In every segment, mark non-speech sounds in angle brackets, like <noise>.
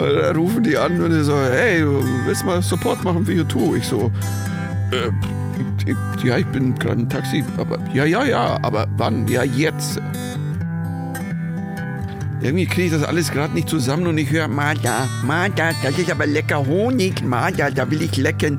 Da rufen die an und die so, hey, willst du mal Support machen für U2? Ich so, äh, ja, ich bin gerade im Taxi, aber ja, ja, ja, aber wann? Ja, jetzt. Irgendwie kriege ich das alles gerade nicht zusammen und ich höre, Martha, Martha, das ist aber lecker Honig, Martha, da will ich lecken.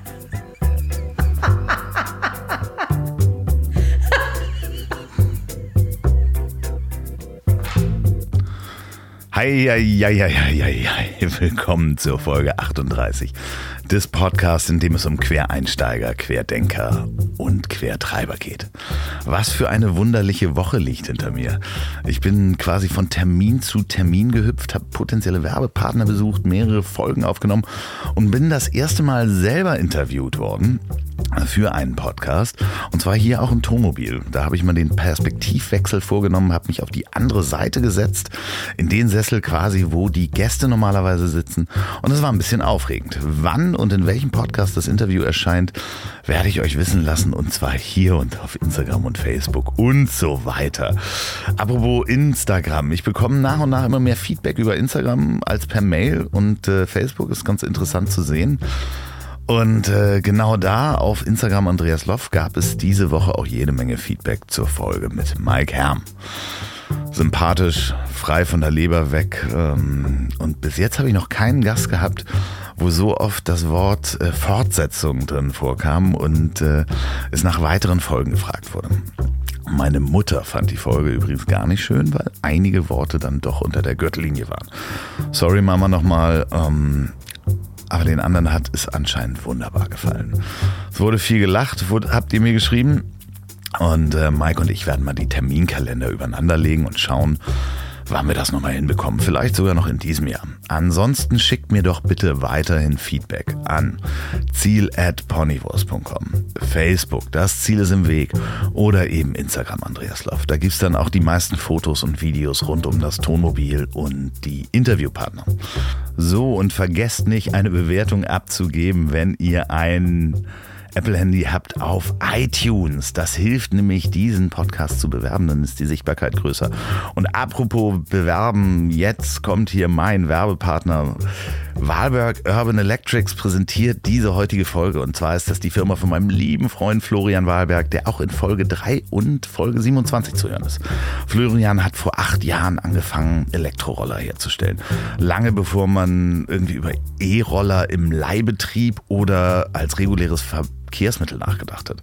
Hei. Willkommen zur Folge 38 des Podcasts, in dem es um Quereinsteiger, Querdenker und Quertreiber geht. Was für eine wunderliche Woche liegt hinter mir. Ich bin quasi von Termin zu Termin gehüpft, habe potenzielle Werbepartner besucht, mehrere Folgen aufgenommen und bin das erste Mal selber interviewt worden für einen Podcast. Und zwar hier auch im Tonmobil. Da habe ich mal den Perspektivwechsel vorgenommen, habe mich auf die andere Seite gesetzt, in den Sessel quasi, wo die Gäste normalerweise sitzen. Und es war ein bisschen aufregend. Wann und in welchem Podcast das Interview erscheint, werde ich euch wissen lassen. Und zwar hier und auf Instagram und Facebook und so weiter. Apropos Instagram. Ich bekomme nach und nach immer mehr Feedback über Instagram als per Mail. Und äh, Facebook ist ganz interessant zu sehen. Und äh, genau da auf Instagram Andreas Loff gab es diese Woche auch jede Menge Feedback zur Folge mit Mike Herm. Sympathisch, frei von der Leber weg. Ähm, und bis jetzt habe ich noch keinen Gast gehabt, wo so oft das Wort äh, Fortsetzung drin vorkam und äh, es nach weiteren Folgen gefragt wurde. Meine Mutter fand die Folge übrigens gar nicht schön, weil einige Worte dann doch unter der Gürtellinie waren. Sorry Mama nochmal, ähm, aber den anderen hat es anscheinend wunderbar gefallen. Es wurde viel gelacht, wurde, habt ihr mir geschrieben. Und äh, Mike und ich werden mal die Terminkalender übereinander legen und schauen, wann wir das nochmal hinbekommen. Vielleicht sogar noch in diesem Jahr. Ansonsten schickt mir doch bitte weiterhin Feedback an ziel at ponywurst.com, Facebook, das Ziel ist im Weg oder eben Instagram Andreas Loff. Da gibt es dann auch die meisten Fotos und Videos rund um das Tonmobil und die Interviewpartner. So, und vergesst nicht, eine Bewertung abzugeben, wenn ihr ein Apple-Handy habt auf iTunes. Das hilft nämlich, diesen Podcast zu bewerben, dann ist die Sichtbarkeit größer. Und apropos bewerben, jetzt kommt hier mein Werbepartner. Wahlberg Urban Electrics präsentiert diese heutige Folge. Und zwar ist das die Firma von meinem lieben Freund Florian Wahlberg, der auch in Folge 3 und Folge 27 zu hören ist. Florian hat vor acht Jahren angefangen, Elektroroller herzustellen. Lange bevor man irgendwie über E-Roller im Leihbetrieb oder als reguläres Verkehrsmittel nachgedacht hat.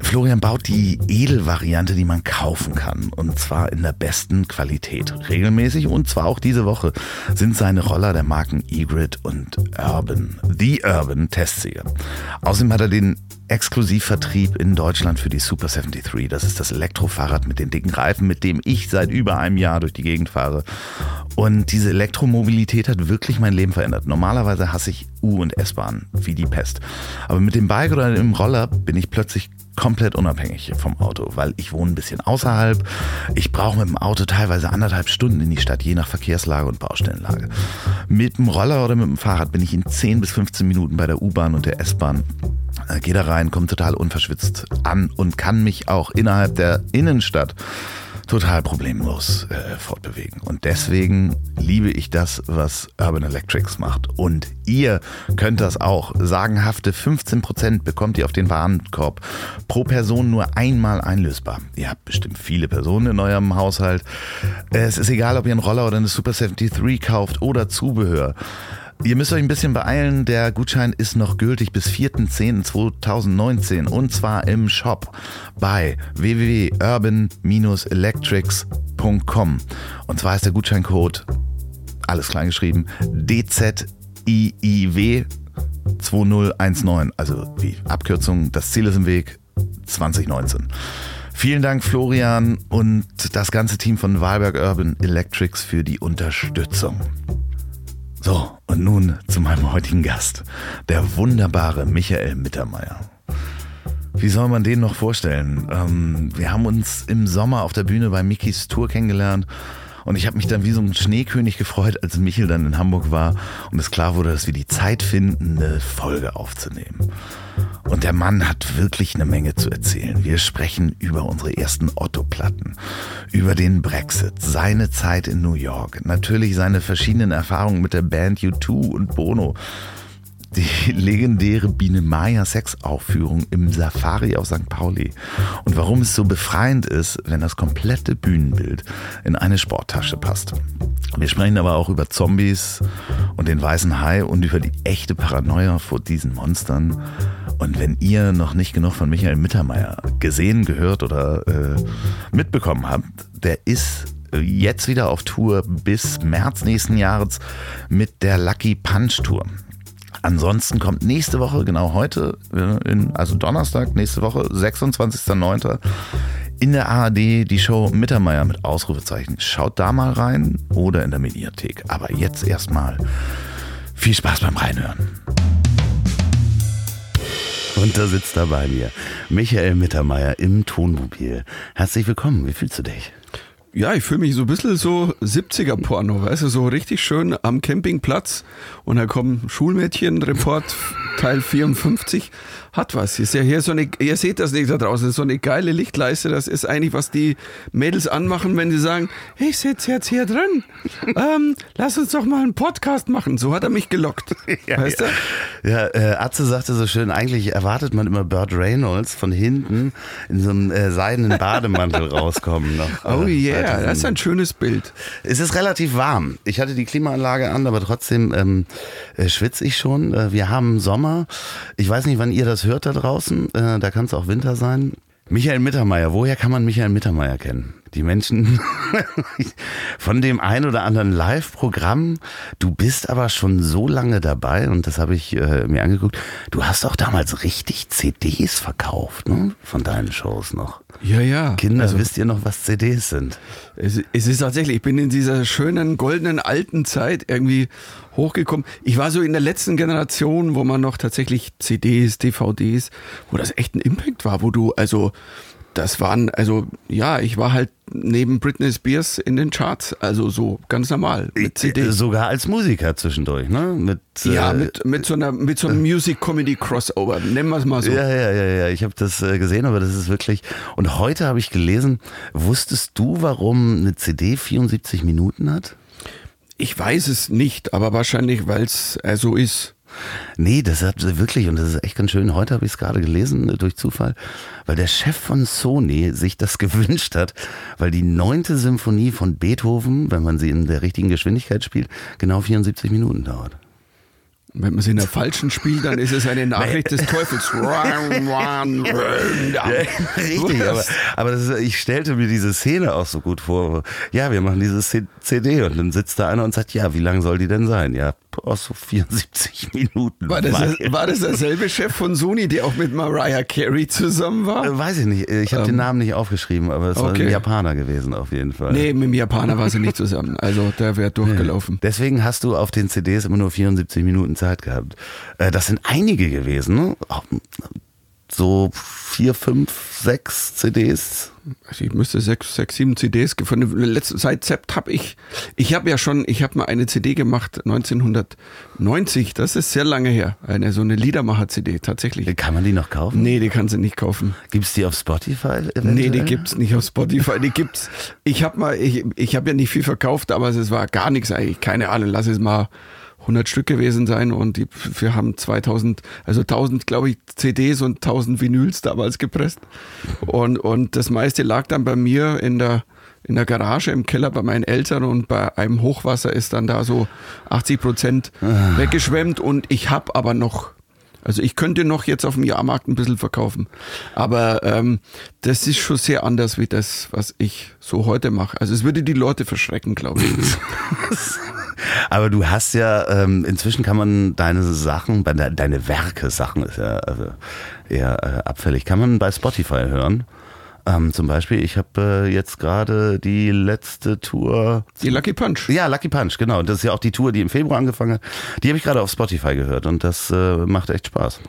Florian baut die Edelvariante, die man kaufen kann. Und zwar in der besten Qualität. Regelmäßig und zwar auch diese Woche sind seine Roller der Marken E-Grid und Urban. The Urban Testsieger. Außerdem hat er den Exklusivvertrieb in Deutschland für die Super 73. Das ist das Elektrofahrrad mit den dicken Reifen, mit dem ich seit über einem Jahr durch die Gegend fahre. Und diese Elektromobilität hat wirklich mein Leben verändert. Normalerweise hasse ich U- und S-Bahn wie die Pest. Aber mit dem Bike oder dem Roller bin ich plötzlich komplett unabhängig vom Auto, weil ich wohne ein bisschen außerhalb. Ich brauche mit dem Auto teilweise anderthalb Stunden in die Stadt, je nach Verkehrslage und Baustellenlage. Mit dem Roller oder mit dem Fahrrad bin ich in 10 bis 15 Minuten bei der U-Bahn und der S-Bahn. Äh, Gehe da rein, komme total unverschwitzt an und kann mich auch innerhalb der Innenstadt total problemlos äh, fortbewegen. Und deswegen liebe ich das, was Urban Electrics macht. Und ihr könnt das auch. Sagenhafte 15% bekommt ihr auf den Warenkorb. Pro Person nur einmal einlösbar. Ihr habt bestimmt viele Personen in eurem Haushalt. Es ist egal, ob ihr einen Roller oder eine Super 73 kauft oder Zubehör. Ihr müsst euch ein bisschen beeilen. Der Gutschein ist noch gültig bis 4.10.2019 und zwar im Shop bei www.urban-electrics.com. Und zwar ist der Gutscheincode, alles klein geschrieben, DZIIW 2019. Also wie Abkürzung, das Ziel ist im Weg 2019. Vielen Dank, Florian und das ganze Team von Wahlberg Urban Electrics für die Unterstützung. So, und nun zu meinem heutigen Gast, der wunderbare Michael Mittermeier. Wie soll man den noch vorstellen? Ähm, wir haben uns im Sommer auf der Bühne bei Mickeys Tour kennengelernt und ich habe mich dann wie so ein Schneekönig gefreut, als Michel dann in Hamburg war und es klar wurde, dass wir die Zeit finden, eine Folge aufzunehmen. Und der Mann hat wirklich eine Menge zu erzählen. Wir sprechen über unsere ersten Otto-Platten, über den Brexit, seine Zeit in New York, natürlich seine verschiedenen Erfahrungen mit der Band U2 und Bono, die legendäre Biene Maya Sexaufführung im Safari auf St. Pauli und warum es so befreiend ist, wenn das komplette Bühnenbild in eine Sporttasche passt. Wir sprechen aber auch über Zombies und den weißen Hai und über die echte Paranoia vor diesen Monstern. Und wenn ihr noch nicht genug von Michael Mittermeier gesehen, gehört oder äh, mitbekommen habt, der ist jetzt wieder auf Tour bis März nächsten Jahres mit der Lucky Punch Tour. Ansonsten kommt nächste Woche, genau heute, äh, in, also Donnerstag, nächste Woche, 26.09. in der ARD die Show Mittermeier mit Ausrufezeichen. Schaut da mal rein oder in der Mediathek. Aber jetzt erstmal viel Spaß beim Reinhören. Und da sitzt er bei mir, Michael Mittermeier im Tonmobil. Herzlich willkommen, wie fühlst du dich? Ja, ich fühle mich so ein bisschen so 70er-Porno, weißt du, so richtig schön am Campingplatz. Und da kommen Schulmädchen, Report Teil 54, hat was. Ist ja hier so eine, ihr seht das nicht da draußen, so eine geile Lichtleiste, das ist eigentlich, was die Mädels anmachen, wenn sie sagen, ich sitze jetzt hier drin, <laughs> ähm, lass uns doch mal einen Podcast machen. So hat er mich gelockt, <laughs> ja, weißt du? Ja, äh, Atze sagte so schön, eigentlich erwartet man immer Burt Reynolds von hinten in so einem äh, seidenen <laughs> Bademantel rauskommen. Noch, Oh äh, yeah, das ist ein schönes Bild. Es ist relativ warm. Ich hatte die Klimaanlage an, aber trotzdem ähm, äh, schwitze ich schon. Äh, wir haben Sommer. Ich weiß nicht, wann ihr das hört da draußen. Äh, da kann es auch Winter sein. Michael Mittermeier, woher kann man Michael Mittermeier kennen? Die Menschen <laughs> von dem ein oder anderen Live-Programm. Du bist aber schon so lange dabei und das habe ich äh, mir angeguckt. Du hast auch damals richtig CDs verkauft, ne? Von deinen Shows noch. Ja, ja. Kinder, Also- wisst ihr noch, was CDs sind? Es, es ist tatsächlich, ich bin in dieser schönen, goldenen, alten Zeit irgendwie hochgekommen. Ich war so in der letzten Generation, wo man noch tatsächlich CDs, DVDs, wo das echt ein Impact war, wo du, also, das waren, also, ja, ich war halt neben Britney Spears in den Charts, also so ganz normal mit Äh, CDs. Sogar als Musiker zwischendurch, ne? Mit, ja, äh, mit, mit so einer, mit so einem Music-Comedy-Crossover, nennen wir es mal so. Ja, ja, ja, ja. Ich habe das äh, gesehen, aber das ist wirklich. Und heute habe ich gelesen, wusstest du, warum eine CD 74 Minuten hat? Ich weiß es nicht, aber wahrscheinlich, weil es äh, so ist. Nee, das hat wirklich, und das ist echt ganz schön. Heute habe ich es gerade gelesen, äh, durch Zufall, weil der Chef von Sony sich das <laughs> gewünscht hat, weil die neunte Symphonie von Beethoven, wenn man sie in der richtigen Geschwindigkeit spielt, genau 74 Minuten dauert. Wenn man sie in der falschen spielt, dann ist es eine Nachricht des Teufels. <laughs> Richtig, aber, aber ist, ich stellte mir diese Szene auch so gut vor. Ja, wir machen diese CD und dann sitzt da einer und sagt, ja, wie lang soll die denn sein? Ja, oh, so 74 Minuten. War das, war das derselbe Chef von Sony, der auch mit Mariah Carey zusammen war? Äh, Weiß ich nicht, ich habe den Namen nicht aufgeschrieben, aber es war Ähm, okay. ein Japaner gewesen auf jeden Fall. Nee, mit dem Japaner war sie nicht zusammen. Also der wäre <laughs> durchgelaufen. Deswegen hast du auf den CDs immer nur 74 Minuten Zeit gehabt. Äh, Das sind einige gewesen, ne? So vier, fünf, sechs CDs. Also ich müsste sechs, sechs, sieben CDs von der letzten seit Sept habe ich. Ich habe ja schon, ich habe mal eine CD gemacht 1990. Das ist sehr lange her. Eine so eine Liedermacher-CD tatsächlich. Kann man die noch kaufen? Nee, die kannst du nicht kaufen. Gibt's die auf Spotify? Eventuell? Nee, die gibt's nicht auf Spotify. Die gibt's. Ich habe mal, ich, ich habe ja nicht viel verkauft, aber es war gar nichts eigentlich. Keine Ahnung, lass es mal 100 Stück gewesen sein und die, wir haben 2000, also 1000, glaube ich, CDs und 1000 Vinyls damals gepresst. Und, und das meiste lag dann bei mir in der, in der Garage im Keller bei meinen Eltern und bei einem Hochwasser ist dann da so 80 Prozent weggeschwemmt und ich habe aber noch also ich könnte noch jetzt auf dem Jahrmarkt ein bisschen verkaufen. Aber ähm, das ist schon sehr anders wie das, was ich so heute mache. Also es würde die Leute verschrecken, glaube ich. <laughs> Aber du hast ja, ähm, inzwischen kann man deine Sachen, deine Werke, Sachen ist ja also eher äh, abfällig, kann man bei Spotify hören. Ähm, zum Beispiel, ich habe äh, jetzt gerade die letzte Tour. Die Lucky Punch. Ja, Lucky Punch, genau. Das ist ja auch die Tour, die im Februar angefangen hat. Die habe ich gerade auf Spotify gehört und das äh, macht echt Spaß.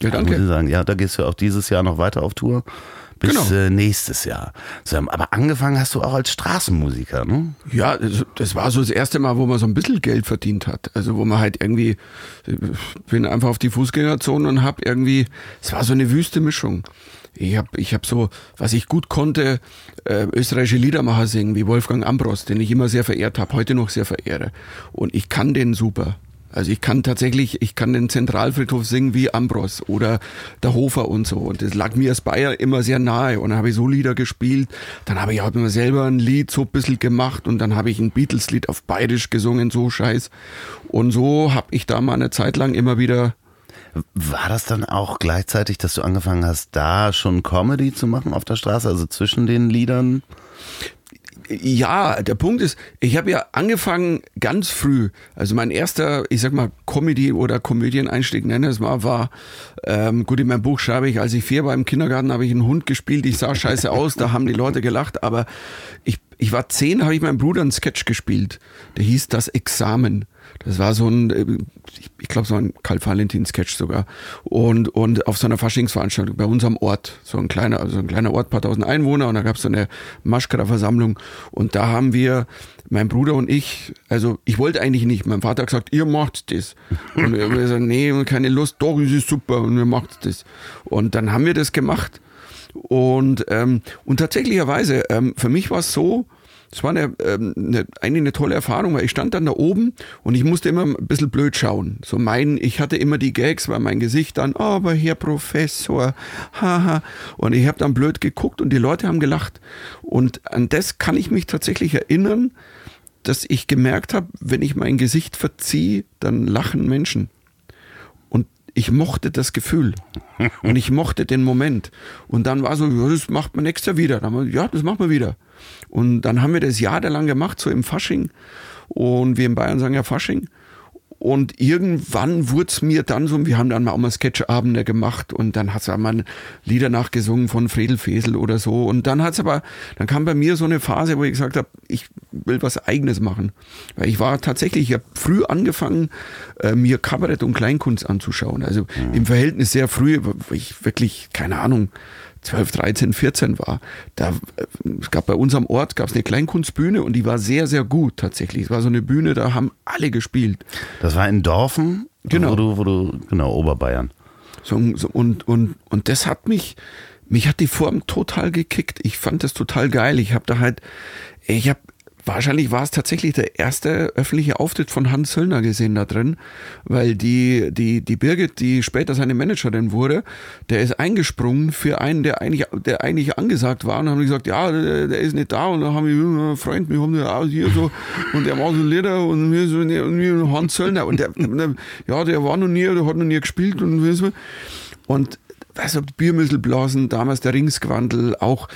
Ja, danke. Muss ich sagen. Ja, da gehst du auch dieses Jahr noch weiter auf Tour. Bis Genau. äh, nächstes Jahr. Aber angefangen hast du auch als Straßenmusiker, ne? Ja, das, war so das erste Mal, wo man so ein bisschen Geld verdient hat. Also wo man halt irgendwie, ich bin einfach auf die Fußgängerzone und hab irgendwie, es war so eine wüste Mischung. Ich hab, ich hab so, was ich gut konnte, äh, österreichische Liedermacher singen, wie Wolfgang Ambros, den ich immer sehr verehrt habe, heute noch sehr verehre. Und ich kann den super. Also ich kann tatsächlich, ich kann den Zentralfriedhof singen wie Ambros oder der Hofer und so. Und das lag mir als Bayer immer sehr nahe. Und dann habe ich so Lieder gespielt. Dann habe ich auch immer selber ein Lied so ein bisschen gemacht. Und dann habe ich ein Beatles-Lied auf Bayerisch gesungen, so scheiß. Und so habe ich da mal eine Zeit lang immer wieder War das dann auch gleichzeitig, dass du angefangen hast, da schon Comedy zu machen auf der Straße, also zwischen den Liedern? Ja, der Punkt ist, ich habe ja angefangen ganz früh. Also mein erster, ich sag mal, Comedy- oder Komödieneinstieg, nenne es mal, war, ähm, gut, in meinem Buch schreibe ich, als ich vier war im Kindergarten, habe ich einen Hund gespielt, ich sah scheiße aus, da haben die Leute gelacht, aber ich, ich war zehn, habe ich meinem Bruder einen Sketch gespielt. Der hieß Das Examen. Das war so ein, äh, ich- glaube, so ein Karl-Valentin-Sketch sogar. Und, und auf so einer Faschingsveranstaltung bei unserem Ort, so ein kleiner, also ein kleiner Ort, paar tausend Einwohner, und da gab es so eine Maschkara-Versammlung. Und da haben wir, mein Bruder und ich, also ich wollte eigentlich nicht. Mein Vater hat gesagt, ihr macht das. Und wir haben gesagt, nee, keine Lust, doch, es ist super, und wir macht das. Und dann haben wir das gemacht. Und, ähm, und tatsächlicherweise, ähm, für mich war es so, es war eine, ähm, eine, eigentlich eine tolle Erfahrung, weil ich stand dann da oben und ich musste immer ein bisschen blöd schauen. So mein, ich hatte immer die Gags, weil mein Gesicht dann, "Oh, aber Herr Professor, haha. Und ich habe dann blöd geguckt und die Leute haben gelacht. Und an das kann ich mich tatsächlich erinnern, dass ich gemerkt habe, wenn ich mein Gesicht verziehe, dann lachen Menschen. Ich mochte das Gefühl. <laughs> Und ich mochte den Moment. Und dann war so, ja, das macht man nächstes Jahr wieder. Dann haben wir, ja, das machen wir wieder. Und dann haben wir das jahrelang gemacht, so im Fasching. Und wir in Bayern sagen ja Fasching. Und irgendwann wurde es mir dann so, wir haben dann auch mal Sketchabende gemacht und dann hat es mal Lieder nachgesungen von Fredel Fesel oder so. Und dann hat's aber, dann kam bei mir so eine Phase, wo ich gesagt habe, ich will was Eigenes machen. Weil ich war tatsächlich, ich habe früh angefangen, äh, mir Kabarett und Kleinkunst anzuschauen. Also im Verhältnis sehr früh, ich wirklich, keine Ahnung, 12, 13, 14 war. Da, es gab bei unserem Ort gab es eine Kleinkunstbühne und die war sehr, sehr gut tatsächlich. Es war so eine Bühne, da haben alle gespielt. Das war in Dorfen, Genau. wo du, wo du, genau, Oberbayern. So, so, und, und, und das hat mich, mich hat die Form total gekickt. Ich fand das total geil. Ich habe da halt, ich habe, wahrscheinlich war es tatsächlich der erste öffentliche Auftritt von Hans Söllner gesehen da drin, weil die, die, die Birgit, die später seine Managerin wurde, der ist eingesprungen für einen, der eigentlich, der eigentlich angesagt war. Und haben gesagt, ja, der, der ist nicht da. Und dann haben wir, ja, Freund, wir haben den hier so. Und der war so Lieder und wir so, und wir Hans Söllner. Und der, der, ja, der war noch nie, der hat noch nie gespielt und wir so. Und also Biermüsselblasen, damals der Ringsquandel, auch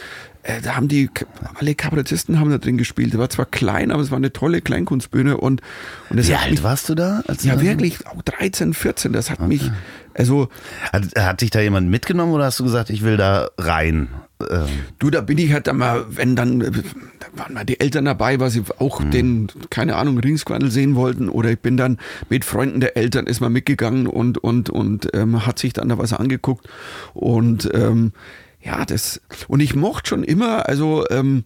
äh, da haben die alle Kabarettisten haben da drin gespielt. Der war zwar klein, aber es war eine tolle Kleinkunstbühne und und es Wie alt mich, warst du da? Du ja da- wirklich auch 13, 14. Das hat mich also Hat, hat dich da jemand mitgenommen oder hast du gesagt, ich will da rein? Ähm, Du, da bin ich halt dann mal, wenn dann, äh, da waren mal die Eltern dabei, weil sie auch den, keine Ahnung, Ringsquandel sehen wollten. Oder ich bin dann mit Freunden der Eltern ist mal mitgegangen und, und, und ähm, hat sich dann da was angeguckt. Und ähm, ja, das, und ich mochte schon immer, also ähm,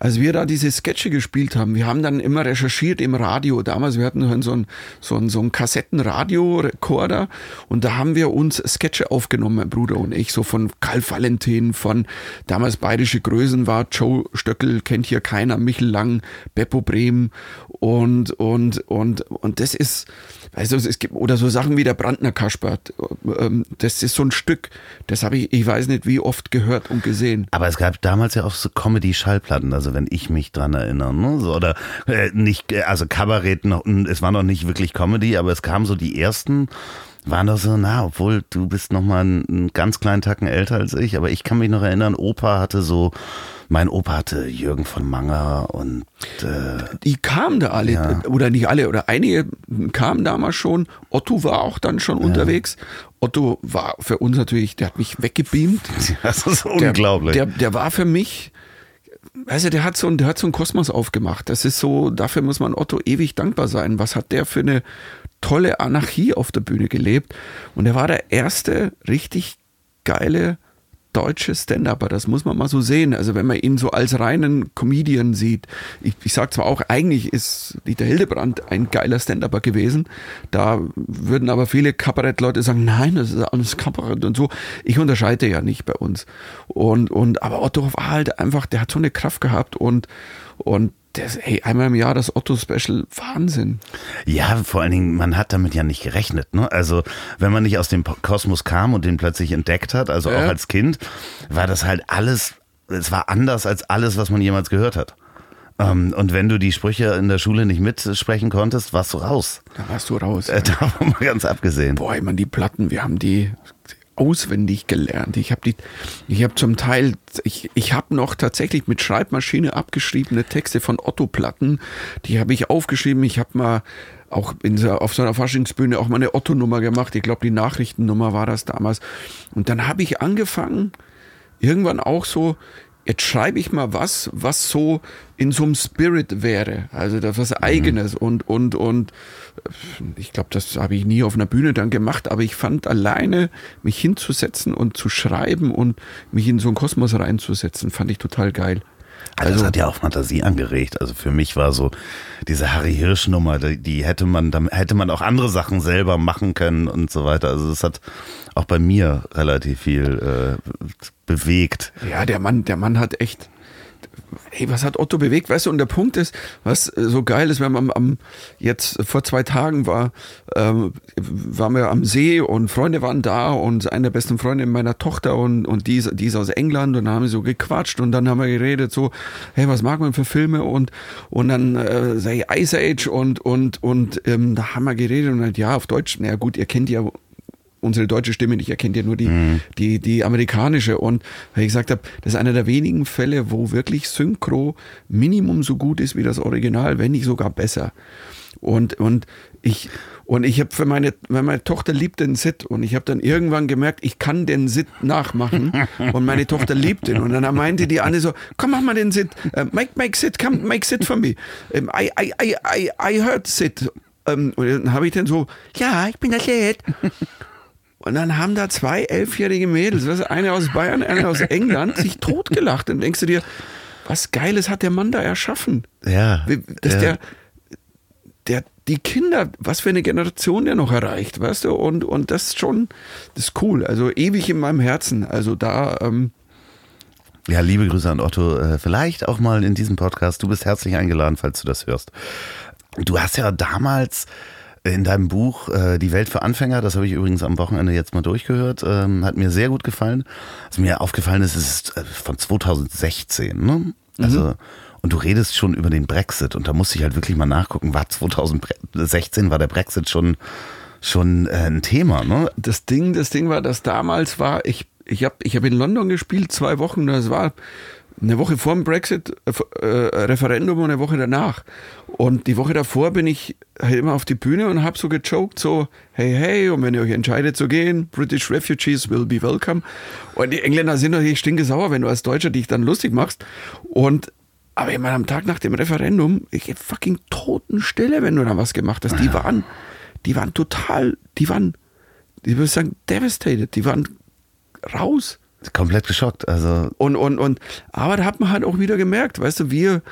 als wir da diese Sketche gespielt haben, wir haben dann immer recherchiert im Radio. Damals, wir hatten so ein, so ein, so ein Kassettenradio-Rekorder und da haben wir uns Sketche aufgenommen, mein Bruder und ich, so von Karl Valentin, von damals bayerische Größen war Joe Stöckel, kennt hier keiner, Michel Lang, Beppo Brehm und, und, und, und das ist, weißt du, es gibt, oder so Sachen wie der Brandner Kaspert, ähm, das ist so ein Stück, das habe ich, ich weiß nicht wie oft gehört und gesehen. aber es gab damals ja auch so Comedy-Schallplatten, also wenn ich mich dran erinnere, ne? so, oder äh, nicht, äh, also Kabarett noch, es war noch nicht wirklich Comedy, aber es kamen so die ersten, waren doch so, na, obwohl du bist noch mal einen ganz kleinen Tacken älter als ich, aber ich kann mich noch erinnern, Opa hatte so mein Opa hatte Jürgen von Manger und äh, Die kamen da alle, Ja. oder nicht alle, oder einige kamen damals schon. Otto war auch dann schon unterwegs. Otto war für uns natürlich, der hat mich weggebeamt. <laughs> das ist Der, unglaublich. Der, der war für mich, also der hat so, ein- der hat so einen Kosmos aufgemacht. Das ist so, dafür muss man Otto ewig dankbar sein. Was hat der für eine tolle Anarchie auf der Bühne gelebt? Und er war der erste richtig geile deutsche Stand-Upper, das muss man mal so sehen. Also wenn man ihn so als reinen Comedian sieht. Ich, ich sag zwar auch, eigentlich ist Dieter Hildebrand ein geiler Stand-Upper gewesen. Da würden aber viele Kabarettleute sagen, nein, das ist alles Kabarett und so. Ich unterscheide ja nicht bei uns. Und, und, aber Otto war halt einfach, der hat so eine Kraft gehabt und, und das, hey, einmal im Jahr das Otto-Special, Wahnsinn. Ja, vor allen Dingen, man hat damit ja nicht gerechnet. Ne? Also, wenn man nicht aus dem Kosmos kam und den plötzlich entdeckt hat, also auch Ja. als Kind, war das halt alles, es war anders als alles, was man jemals gehört hat. Ähm, und wenn du die Sprüche in der Schule nicht mitsprechen konntest, warst du raus. Da warst du raus. Äh, <laughs> davon mal ganz abgesehen. Boah, ich meine, die Platten, wir haben die auswendig gelernt. Ich habe die, ich habe zum Teil, ich, ich habe noch tatsächlich mit Schreibmaschine abgeschriebene Texte von Otto-Platten, die habe ich aufgeschrieben. Ich habe mal auch in so, auf so einer Faschingsbühne auch mal eine Otto-Nummer gemacht. Ich glaube, die Nachrichtennummer war das damals. Und dann habe ich angefangen, irgendwann auch so, jetzt schreibe ich mal was, was so in so einem Spirit wäre. Also das was Eigenes und, und, und äh, ich glaube, das habe ich nie auf einer Bühne dann gemacht, aber ich fand alleine mich hinzusetzen und zu schreiben und mich in so einen Kosmos reinzusetzen, fand ich total geil. Also, das hat ja auch Fantasie angeregt. Also für mich war so diese Harry Hirsch Nummer, die, die hätte man, dann hätte man auch andere Sachen selber machen können und so weiter. Also es hat auch bei mir relativ viel äh, bewegt. Ja, der Mann, der Mann hat echt. Hey, was hat Otto bewegt? Weißt du, und der Punkt ist, was so geil ist, wenn man am, jetzt vor zwei Tagen war, ähm, waren wir am See und Freunde waren da und eine der besten Freunde meiner Tochter und, und die, ist, die ist aus England und dann haben wir so gequatscht und dann haben wir geredet so, hey, was mag man für Filme und, und dann äh, sei Ice Age und, und, und ähm, da haben wir geredet und halt, ja, auf Deutsch, na gut, ihr kennt ja unsere deutsche Stimme nicht, ihr kennt ja nur die, die, die amerikanische. Und weil ich gesagt habe, das ist einer der wenigen Fälle, wo wirklich Synchro Minimum so gut ist wie das Original, wenn nicht sogar besser. Und, und ich, und ich habe für meine, meine Tochter liebt den Sid und ich habe dann irgendwann gemerkt, ich kann den Sid nachmachen <laughs> und meine Tochter liebt ihn. Und dann meinte die Anne so, komm, mach mal den Sid, uh, make, make Sid, come, make Sid for me. Um, I, I, I, I, I heard Sid. Um, und dann habe ich dann so, ja, ich bin der Sid. Und dann haben da zwei elfjährige Mädels, du, eine aus Bayern, eine aus <laughs> England, sich totgelacht. Dann denkst du dir, was Geiles hat der Mann da erschaffen? Ja. Dass ja. der, der, die Kinder, was für eine Generation der noch erreicht, weißt du? Und, und das ist schon, das ist cool. Also ewig in meinem Herzen. Also da, ähm, Ja, liebe Grüße an Otto. Äh, Vielleicht auch mal in diesem Podcast. Du bist herzlich eingeladen, falls du das hörst. Du hast ja damals in deinem Buch äh, Die Welt für Anfänger, das habe ich übrigens am Wochenende jetzt mal durchgehört, ähm, hat mir sehr gut gefallen. Was mir aufgefallen ist, es ist äh, von 2016, ne? Also, und du redest schon über den Brexit und da musste ich halt wirklich mal nachgucken, war 2016 war der Brexit schon, schon äh, ein Thema, ne? das Ding, das Ding war, dass damals war, ich, ich habe ich hab in London gespielt, zwei Wochen, das war eine Woche vor dem Brexit, äh, Referendum und eine Woche danach. Und die Woche davor bin ich halt immer auf die Bühne und habe so gejoked, so, hey, hey, und wenn ihr euch entscheidet zu gehen, British Refugees will be welcome. Und die Engländer sind natürlich stinkesauer, wenn du als Deutscher dich dann lustig machst. Und aber ich meine, am Tag nach dem Referendum, ich fucking Totenstille, wenn du da was gemacht hast. Die waren, die waren total, die waren, ich würde sagen, devastated. Die waren raus. Komplett geschockt. Also, Und, und, und, aber da hat man halt auch wieder gemerkt, weißt du, wir,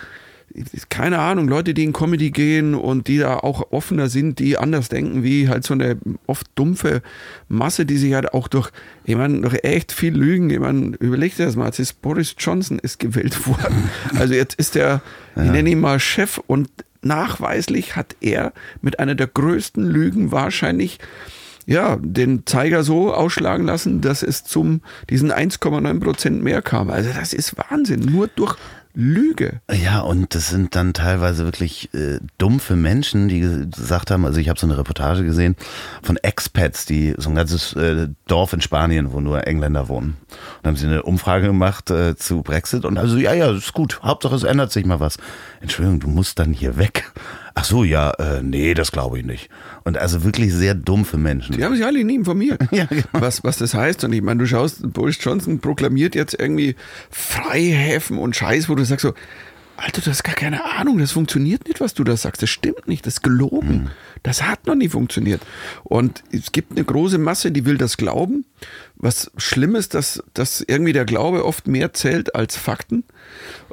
keine Ahnung, Leute, die in Comedy gehen und die da auch offener sind, die anders denken, wie halt so eine oft dumpfe Masse, die sich halt auch durch, ich meine, durch echt viel Lügen, ich meine, überleg dir das mal, jetzt ist Boris Johnson ist gewählt worden. <laughs> Also jetzt ist der, ich nenne ihn mal Chef und nachweislich hat er mit einer der größten Lügen wahrscheinlich ja, den Zeiger so ausschlagen lassen, dass es zum diesen 1,9 Prozent mehr kam. Also das ist Wahnsinn. Nur durch Lüge. Ja, und das sind dann teilweise wirklich äh, dumpfe Menschen, die gesagt haben, also ich habe so eine Reportage gesehen von Expats, die so ein ganzes äh, Dorf in Spanien, wo nur Engländer wohnen. Und haben sie eine Umfrage gemacht äh, zu Brexit und also, ja, ja, ist gut, Hauptsache es ändert sich mal was. Entschuldigung, du musst dann hier weg. Ach so, ja, äh, nee, das glaube ich nicht. Und also wirklich sehr dumpfe Menschen. Die haben sich alle nie informiert, <laughs> Ja, genau. was, was das heißt. Und ich meine, du schaust, Boris Johnson proklamiert jetzt irgendwie Freihäfen und Scheiß, wo du sagst so, Alter, du hast gar keine Ahnung, das funktioniert nicht, was du da sagst. Das stimmt nicht, das ist gelogen. Das hat noch nie funktioniert. Und es gibt eine große Masse, die will das glauben. Was schlimm ist, dass, dass irgendwie der Glaube oft mehr zählt als Fakten.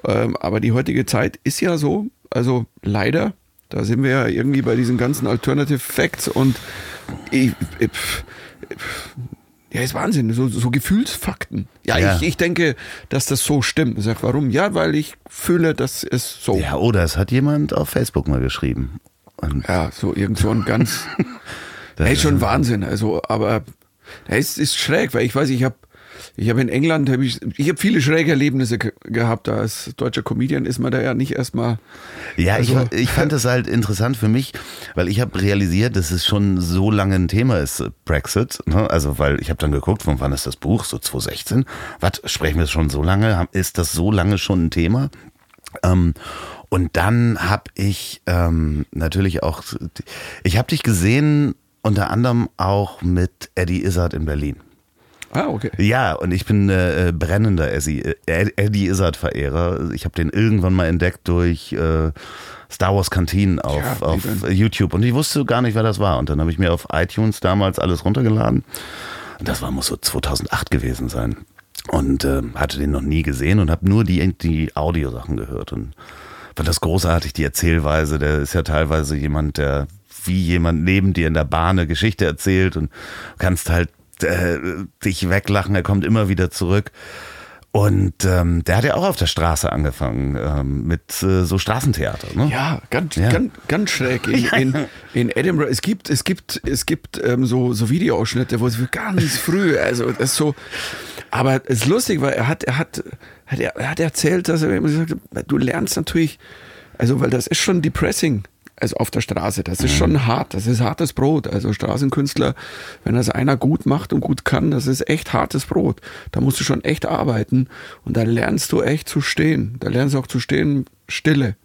Ähm, aber die heutige Zeit ist ja so. Also leider, da sind wir ja irgendwie bei diesen ganzen Alternative Facts und ich, ich, ja, ist Wahnsinn, so, so Gefühlsfakten. Ja, Ja. Ich, ich denke, dass das so stimmt. Ich sag, warum? Ja, weil ich fühle, dass es so. Ja, oder es hat jemand auf Facebook mal geschrieben. Und Ja, so irgend so ein ganz. <laughs> das hey, schon Wahnsinn. Also, aber es ist schräg, weil ich weiß, ich habe ich habe in England, hab ich, ich habe viele schräge Erlebnisse ge gehabt. Da als deutscher Comedian ist man da ja nicht erstmal. Ja, Also- ich, ich fand es halt interessant für mich, weil ich habe realisiert, dass es schon so lange ein Thema ist, äh, Brexit. Ne? Also, weil ich habe dann geguckt, von wann ist das Buch? So 2016. Was, sprechen wir schon so lange? Ist das so lange schon ein Thema? Ähm, und dann habe ich ähm, natürlich auch, ich habe dich gesehen, unter anderem auch mit Eddie Izzard in Berlin. Ah, okay. Ja, und ich bin äh, brennender Essi, äh, Eddie Izzard-Verehrer. Ich habe den irgendwann mal entdeckt durch äh, Star Wars Kantinen auf, Ja, auf? YouTube. Und ich wusste gar nicht, wer das war. Und dann habe ich mir auf iTunes damals alles runtergeladen. Und das war, muss so 2008 gewesen sein. Und äh, hatte den noch nie gesehen und habe nur die, die Audiosachen gehört. Und fand das großartig, die Erzählweise. Der ist ja teilweise jemand, der wie jemand neben dir in der Bahn eine Geschichte erzählt und kannst halt äh, dich weglachen, er kommt immer wieder zurück. Und ähm, der hat ja auch auf der Straße angefangen ähm, mit äh, so Straßentheater. Ne? Ja, ganz, Ja. ganz, ganz schräg. In, <laughs> in, in Edinburgh, es gibt, es gibt, es gibt ähm, so, so Videoausschnitte, wo es ganz <laughs> früh, also das ist so. Aber es ist lustig, weil er hat, er hat, hat er, er hat erzählt, dass er immer gesagt hat, du lernst natürlich, also weil das ist schon depressing. Also auf der Straße, das ist schon hart, das ist hartes Brot. Also Straßenkünstler, wenn das einer gut macht und gut kann, das ist echt hartes Brot. Da musst du schon echt arbeiten und da lernst du echt zu stehen. Da lernst du auch zu stehen, Stille.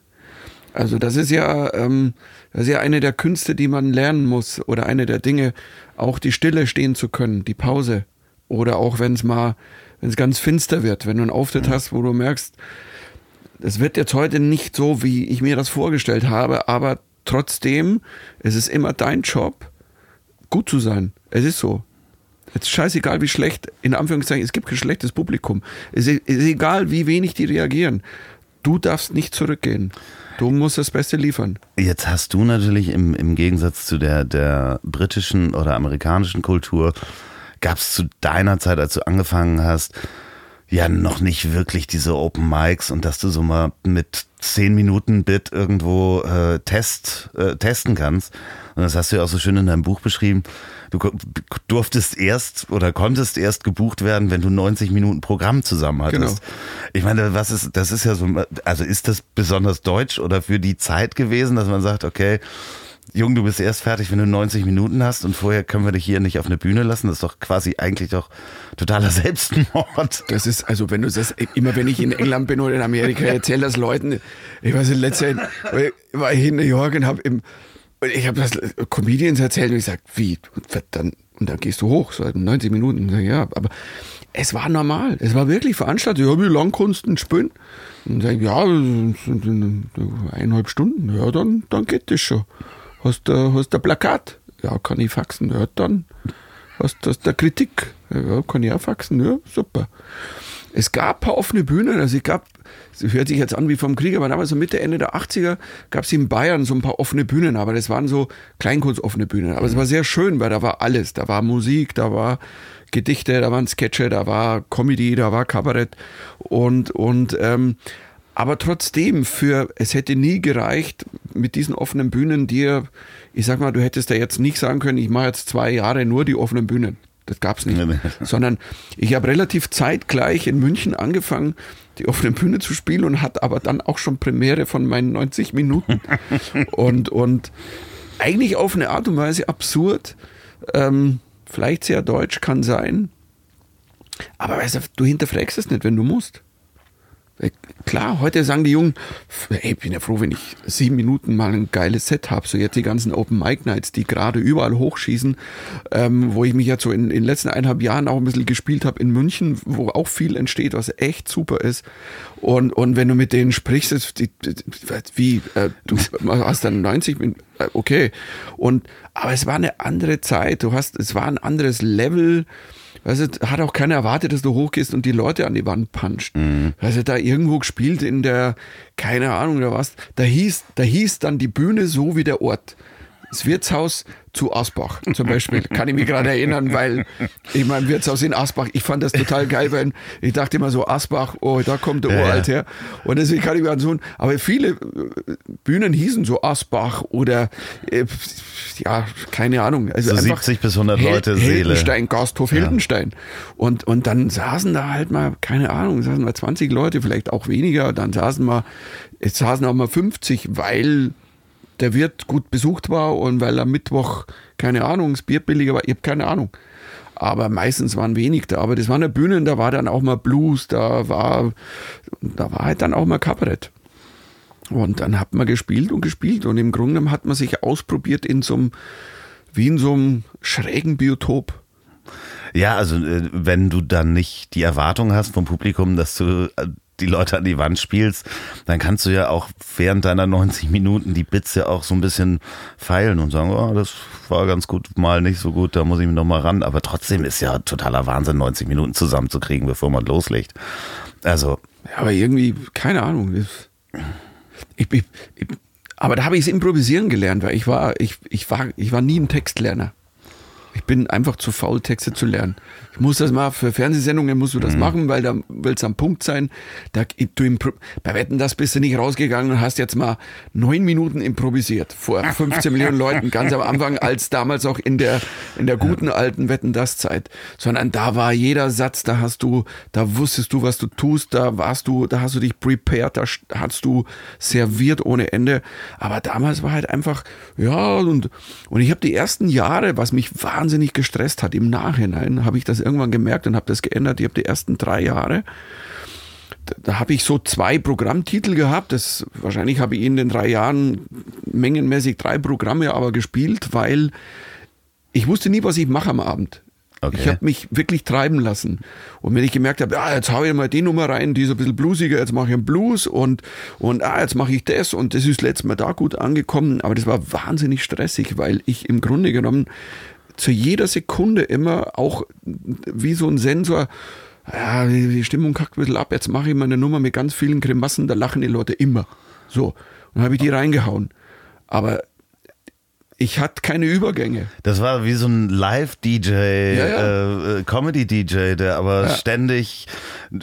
Also das ist ja, ähm, das ist ja eine der Künste, die man lernen muss oder eine der Dinge, auch die Stille stehen zu können, die Pause oder auch wenn es mal, wenn es ganz finster wird, wenn du einen Auftritt hast, wo du merkst, es wird jetzt heute nicht so, wie ich mir das vorgestellt habe, aber trotzdem, es ist immer dein Job, gut zu sein. Es ist so. Es ist scheißegal, wie schlecht, in Anführungszeichen, es gibt kein schlechtes Publikum. Es ist, egal, wie wenig die reagieren. Du darfst nicht zurückgehen. Du musst das Beste liefern. Jetzt hast du natürlich im, im Gegensatz zu der, der britischen oder amerikanischen Kultur, gab es zu deiner Zeit, als du angefangen hast, ja noch nicht wirklich diese Open Mics und dass du so mal mit 10 Minuten Bit irgendwo äh, Test, äh, testen kannst. Und das hast du ja auch so schön in deinem Buch beschrieben. Du durftest erst oder konntest erst gebucht werden, wenn du 90 Minuten Programm zusammen hattest. Genau. Ich meine, was ist, das ist ja so, also ist das besonders deutsch oder für die Zeit gewesen, dass man sagt, okay, Jung, du bist erst fertig, wenn du 90 Minuten hast und vorher können wir dich hier nicht auf eine Bühne lassen. Das ist doch quasi eigentlich doch totaler Selbstmord. Das ist, also wenn du das, immer wenn ich in England bin oder in Amerika, erzähle das Leuten. Ich weiß, letztes Jahr war ich in New York und habe im, und ich habe das Comedians erzählt und ich sag, wie? Und dann, und dann gehst du hoch, so 90 Minuten. Und ich sag, ja, aber es war normal. Es war wirklich veranstaltet. Ja, wie lang kannst du denn spielen? Und sag ich, ja, eineinhalb Stunden. Ja, dann, dann geht das schon. Hast du hast du ein Plakat? Ja, kann ich faxen. Ja, dann hast du hast du Kritik. Ja, kann ich auch faxen. Ja, super. Es gab ein paar offene Bühnen, also es gab, es hört sich jetzt an wie vom Krieg, aber damals so Mitte, Ende der 80er gab es in Bayern so ein paar offene Bühnen, aber das waren so kleinkunstoffene Bühnen. Aber es war sehr schön, weil da war alles. Da war Musik, da war Gedichte, da waren Sketche, da war Comedy, da war Kabarett und, und ähm, aber trotzdem, für es hätte nie gereicht, mit diesen offenen Bühnen dir, ich sag mal, du hättest da jetzt nicht sagen können, ich mache jetzt zwei Jahre nur die offenen Bühnen. Das gab's nicht. <laughs> Sondern ich habe relativ zeitgleich in München angefangen, die offene Bühne zu spielen und hatte aber dann auch schon Premiere von meinen 90 Minuten. <laughs> und, und eigentlich auf eine Art und Weise absurd. Ähm, vielleicht sehr deutsch kann sein. Aber weißt du, du hinterfragst es nicht, wenn du musst. Klar, heute sagen die Jungen, ey, ich bin ja froh, wenn ich sieben Minuten mal ein geiles Set habe. So jetzt die ganzen Open Mic Nights, die gerade überall hochschießen, ähm, wo ich mich jetzt so in, den letzten eineinhalb Jahren auch ein bisschen gespielt habe in München, wo auch viel entsteht, was echt super ist. Und, und wenn du mit denen sprichst, ist die, wie, äh, du hast dann 90, äh, okay. Und, aber es war eine andere Zeit, du hast, es war ein anderes Level Du, hat auch keiner erwartet, dass du hochgehst und die Leute an die Wand puncht. Mhm. Du, da irgendwo gespielt in der, keine Ahnung oder was, da hieß, da hieß dann die Bühne so wie der Ort das Wirtshaus zu Asbach zum Beispiel. Kann ich mich gerade erinnern, weil ich mein Wirtshaus in Asbach, ich fand das total geil, weil ich dachte immer so, Asbach, oh, da kommt der ja, Uralt her. Und deswegen kann ich mir so, aber viele äh, Bühnen hießen so Asbach oder, äh, ja, keine Ahnung. Also so 70 bis 100 Leute Seele. Hildenstein, Gasthof ja. Hildenstein. Und, und dann saßen da halt mal, keine Ahnung, saßen mal 20 Leute, vielleicht auch weniger, dann saßen mal, jetzt saßen auch mal 50, weil der Wirt gut besucht war und weil am Mittwoch, keine Ahnung, das Bier billiger war, ich habe keine Ahnung. Aber meistens waren wenig da. Aber das waren ja Bühnen, da war dann auch mal Blues, da war, da war halt dann auch mal Kabarett. Und dann hat man gespielt und gespielt und im Grunde genommen hat man sich ausprobiert in so einem, wie in so einem schrägen Biotop. Ja, also äh, wenn du dann nicht die Erwartung hast vom Publikum, dass du äh, die Leute an die Wand spielst, dann kannst du ja auch während deiner 90 Minuten die Bits ja auch so ein bisschen feilen und sagen, oh, das war ganz gut, mal nicht so gut, da muss ich noch mal ran. Aber trotzdem ist ja totaler Wahnsinn, 90 Minuten zusammenzukriegen, bevor man loslegt. Also. Ja, aber irgendwie, keine Ahnung. Ich, ich, ich, aber da habe ich es improvisieren gelernt, weil ich war, ich, ich war, ich war nie ein Textlerner. Ich bin einfach zu faul, Texte zu lernen. Ich muss das mal, für Fernsehsendungen musst du das mhm. machen, weil da will es am Punkt sein. Da, du bei Wetten, das bist du nicht rausgegangen und hast jetzt mal neun Minuten improvisiert vor <laughs> 15 Millionen Leuten, ganz am Anfang, als damals auch in der, in der guten alten Wetten, das Zeit. Sondern da war jeder Satz, da hast du, da wusstest du, was du tust, da warst du, da hast du dich prepared, da hast du serviert ohne Ende. Aber damals war halt einfach, ja, und, und ich habe die ersten Jahre, was mich wahnsinnig gestresst hat, im Nachhinein habe ich das irgendwann gemerkt und habe das geändert. Ich habe die ersten drei Jahre, da, da habe ich so zwei Programmtitel gehabt. Das, wahrscheinlich habe ich in den drei Jahren mengenmäßig drei Programme aber gespielt, weil ich wusste nie, was ich mache am Abend. Okay. Ich habe mich wirklich treiben lassen. Und wenn ich gemerkt habe, ah, jetzt haue ich mal die Nummer rein, die ist ein bisschen bluesiger, jetzt mache ich einen Blues und, und ah, jetzt mache ich das und das ist letztes Mal da gut angekommen. Aber das war wahnsinnig stressig, weil ich im Grunde genommen zu jeder Sekunde immer auch wie so ein Sensor, ja, die Stimmung kackt ein bisschen ab, jetzt mache ich mal eine Nummer mit ganz vielen Grimassen, da lachen die Leute immer. So, und habe ich die reingehauen. Aber ich hatte keine Übergänge. Das war wie so ein Live-DJ, ja, ja. äh, Comedy-DJ, der aber ja. ständig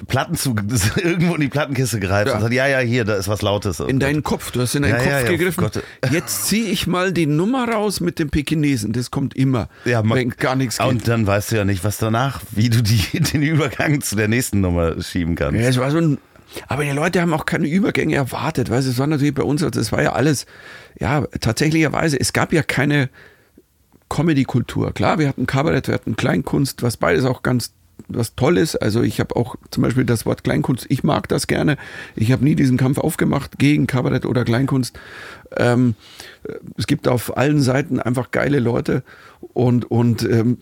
Platten zu, <laughs> irgendwo in die Plattenkiste greift und sagt, ja, ja, hier, da ist was Lautes. in deinen Gott. du hast in deinen Kopf gegriffen. Jetzt ziehe ich mal die Nummer raus mit dem Pekinesen, das kommt immer, ja, wenn gar nichts geht. Und dann weißt du ja nicht, was danach, wie du die, <laughs> den Übergang zu der nächsten Nummer schieben kannst. Ja, es war so ein aber die Leute haben auch keine Übergänge erwartet, weil es war natürlich bei uns, das war ja alles, ja, tatsächlicherweise, es gab ja keine Comedy-Kultur. Klar, wir hatten Kabarett, wir hatten Kleinkunst, was beides auch ganz was toll ist. Also ich habe auch zum Beispiel das Wort Kleinkunst, ich mag das gerne. Ich habe nie diesen Kampf aufgemacht gegen Kabarett oder Kleinkunst. Ähm, es gibt auf allen Seiten einfach geile Leute und, und ähm,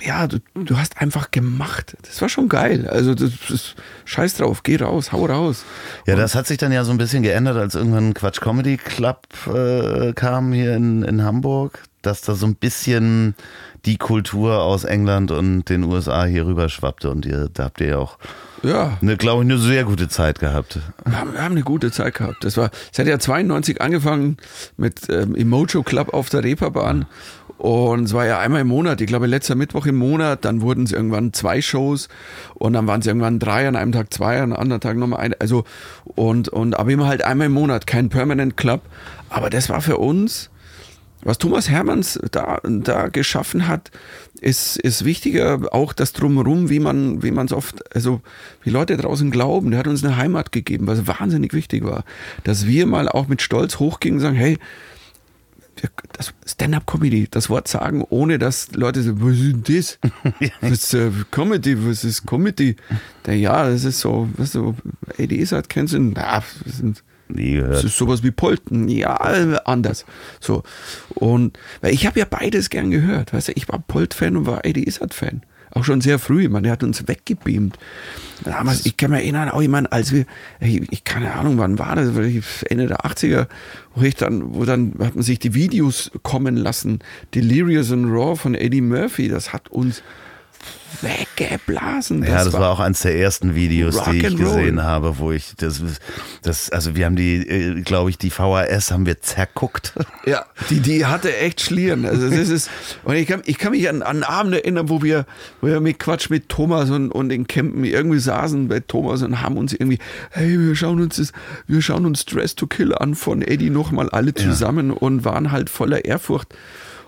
ja, du, du hast einfach gemacht. Das war schon geil. Also das, das, scheiß drauf, geh raus, hau raus. Ja, und das hat sich dann ja so ein bisschen geändert, als irgendwann Quatsch Comedy Club äh, kam hier in, in Hamburg, dass da so ein bisschen die Kultur aus England und den USA hier rüber schwappte und ihr, da habt ihr ja auch ja. eine, glaube ich, eine sehr gute Zeit gehabt. Wir haben, wir haben, eine gute Zeit gehabt. Das war, es hat ja 92 angefangen mit ähm, Emojo Club auf der Reeperbahn. Und es war ja einmal im Monat, ich glaube letzter Mittwoch im Monat, dann wurden es irgendwann zwei Shows und dann waren es irgendwann drei, an einem Tag zwei, an einem anderen Tag nochmal eine. Also, und, und, aber immer halt einmal im Monat, kein Permanent Club. Aber das war für uns, was Thomas Hermanns da, da geschaffen hat, ist, ist wichtiger, auch das Drumherum, wie man wie man es oft, also wie Leute draußen glauben. Der hat uns eine Heimat gegeben, was wahnsinnig wichtig war. Dass wir mal auch mit Stolz hochgingen und sagen, hey, Stand-up-Comedy, das Wort sagen, ohne dass Leute sagen, was ist denn das? <laughs> Was ist äh, Comedy? Was ist Comedy? Ja, das ist so, weißt du, Eddie Izzard kennst du? Na, das sind Nie gehört. das ist sowas wie Polten. Ja, anders. So. Und weil ich habe ja beides gern gehört. Weißt du, ich war Polt-Fan und war Eddie Izzard-Fan. Auch schon sehr früh. Man, der hat uns weggebeamt. Damals, ich kann mich erinnern, auch jemand, als wir, ich, ich keine Ahnung, wann war das, Ende der 80er, wo ich dann, wo dann hat man sich die Videos kommen lassen. Delirious and Raw von Eddie Murphy. Das hat uns weggeblasen. ja, das war, auch eines der ersten Videos, Rock die ich gesehen habe, wo ich das, das, also wir haben die, glaube ich, die VHS haben wir zerguckt. <laughs> Ja, die, die hatte echt Schlieren. Also das ist, und ich kann, ich kann mich an, an Abend erinnern, wo wir, wo wir mit Quatsch mit Thomas und, und den Campen irgendwie saßen bei Thomas und haben uns irgendwie, hey, wir schauen uns das, wir schauen uns Dress to Kill an von Eddie nochmal alle zusammen und waren halt voller Ehrfurcht.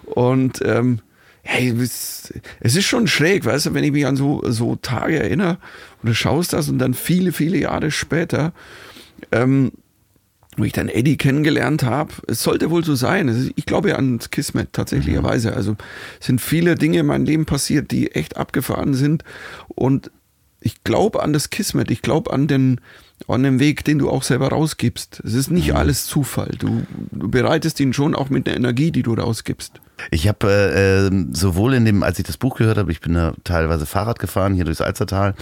Und ähm, hey, es, ist schon schräg, weißt du, wenn ich mich an so, so Tage erinnere und du schaust das und dann viele, viele Jahre später, ähm, wo ich dann Eddie kennengelernt habe, es sollte wohl so sein. Ich glaube ja an Kismet tatsächlicherweise. Also es sind viele Dinge in meinem Leben passiert, die echt abgefahren sind. Und ich glaube an das Kismet. Ich glaube an den, an den Weg, den du auch selber rausgibst. Es ist nicht alles Zufall. Du, du bereitest ihn schon auch mit der Energie, die du rausgibst. Ich habe äh, äh, sowohl in dem, als ich das Buch gehört habe, ich bin da teilweise Fahrrad gefahren hier durchs Alzertal.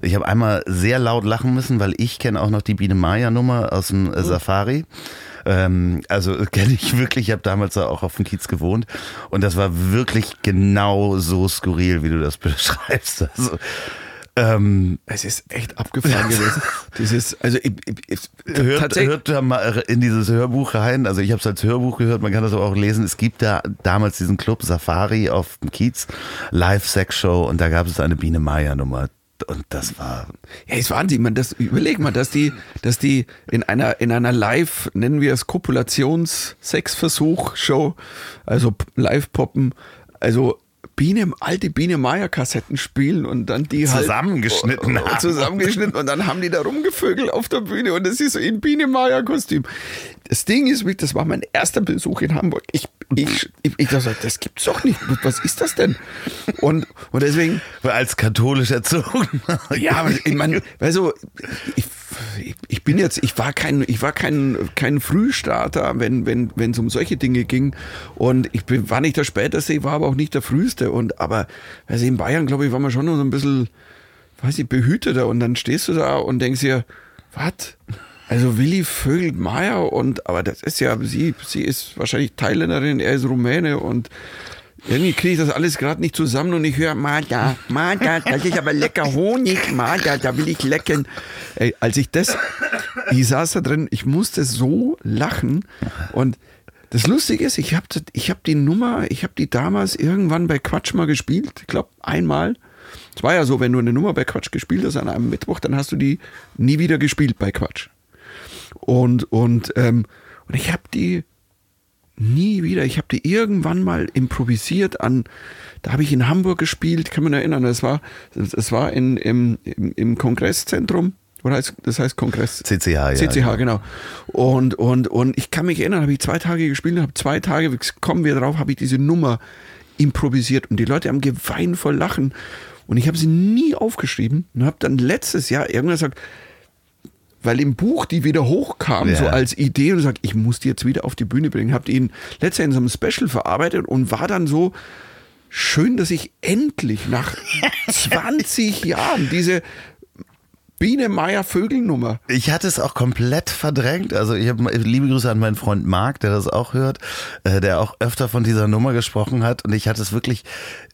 Ich habe einmal sehr laut lachen müssen, weil ich kenne auch noch die Biene Maya Nummer aus dem äh, Safari. Ähm, also <laughs> kenne ich wirklich, ich habe damals da auch auf dem Kiez gewohnt und das war wirklich genau so skurril, wie du das <laughs> beschreibst. Also, ähm, Es ist echt abgefahren gewesen. <laughs> Dieses, also ich, ich, ich, Hört, hört da mal in dieses Hörbuch rein. Also ich habe es als Hörbuch gehört, man kann das aber auch lesen. Es gibt da damals diesen Club Safari auf dem Kiez, Live-Sex-Show und da gab es eine Biene Maya-Nummer. Und das war, Ja, ist Wahnsinn. Man, das, überleg mal, dass die, dass die in einer, in einer Live, nennen wir es Kopulations-Sexversuch-Show, also Live-Poppen, also Biene, alte Biene Meier Kassetten spielen und dann die Zusammengeschnitten halt haben. zusammengeschnitten und dann haben die da rumgevögelt auf der Bühne und das ist so in Biene Meier Kostüm. Das Ding ist, das war mein erster Besuch in Hamburg. Ich, ich, ich, ich dachte, das gibt's doch nicht. Was ist das denn? Und, und deswegen, als katholisch erzogen. ja, aber ich meine, also ich, ich, ich bin jetzt, ich war kein, ich war kein, kein Frühstarter, wenn wenn wenn es um solche Dinge ging und ich bin, war nicht der späteste, ich war aber auch nicht der früheste und aber also in Bayern glaube ich war man schon noch so ein bisschen, weiß ich, behüteter und dann stehst du da und denkst dir, was? Also Willi vögelt Meier und aber das ist ja sie, sie ist wahrscheinlich Thailänderin, er ist Rumäne und irgendwie kriege ich das alles gerade nicht zusammen und ich höre, Marta, Marta, das ist aber lecker Honig, Marta, da will ich lecken. Ey, als ich das, ich saß da drin, ich musste so lachen und das Lustige ist, ich habe ich hab die Nummer, ich habe die damals irgendwann bei Quatsch mal gespielt, ich glaube einmal. Es war ja so, wenn du eine Nummer bei Quatsch gespielt hast an einem Mittwoch, dann hast du die nie wieder gespielt bei Quatsch. Und, und, ähm, und ich habe die nie wieder. Ich habe die irgendwann mal improvisiert an, da habe ich in Hamburg gespielt, kann man erinnern, das war, das war in, im, im, im Kongresszentrum. Oder heißt, das heißt Kongress? CCH, ja. CCH, genau. Und, und, und ich kann mich erinnern, habe ich zwei Tage gespielt, habe zwei Tage, kommen wir drauf, habe ich diese Nummer improvisiert und die Leute haben geweint vor Lachen und ich habe sie nie aufgeschrieben und habe dann letztes Jahr irgendwann gesagt, weil im Buch die wieder hochkam, Ja. so als Idee und sagt, ich muss die jetzt wieder auf die Bühne bringen. Habt ihn letztes Jahr in so einem Special verarbeitet und war dann so schön, dass ich endlich nach <laughs> 20 Jahren diese Biene Meier Vögelnummer Ich hatte es auch komplett verdrängt. Also ich habe liebe Grüße an meinen Freund Marc, der das auch hört, äh, der auch öfter von dieser Nummer gesprochen hat. Und ich hatte es wirklich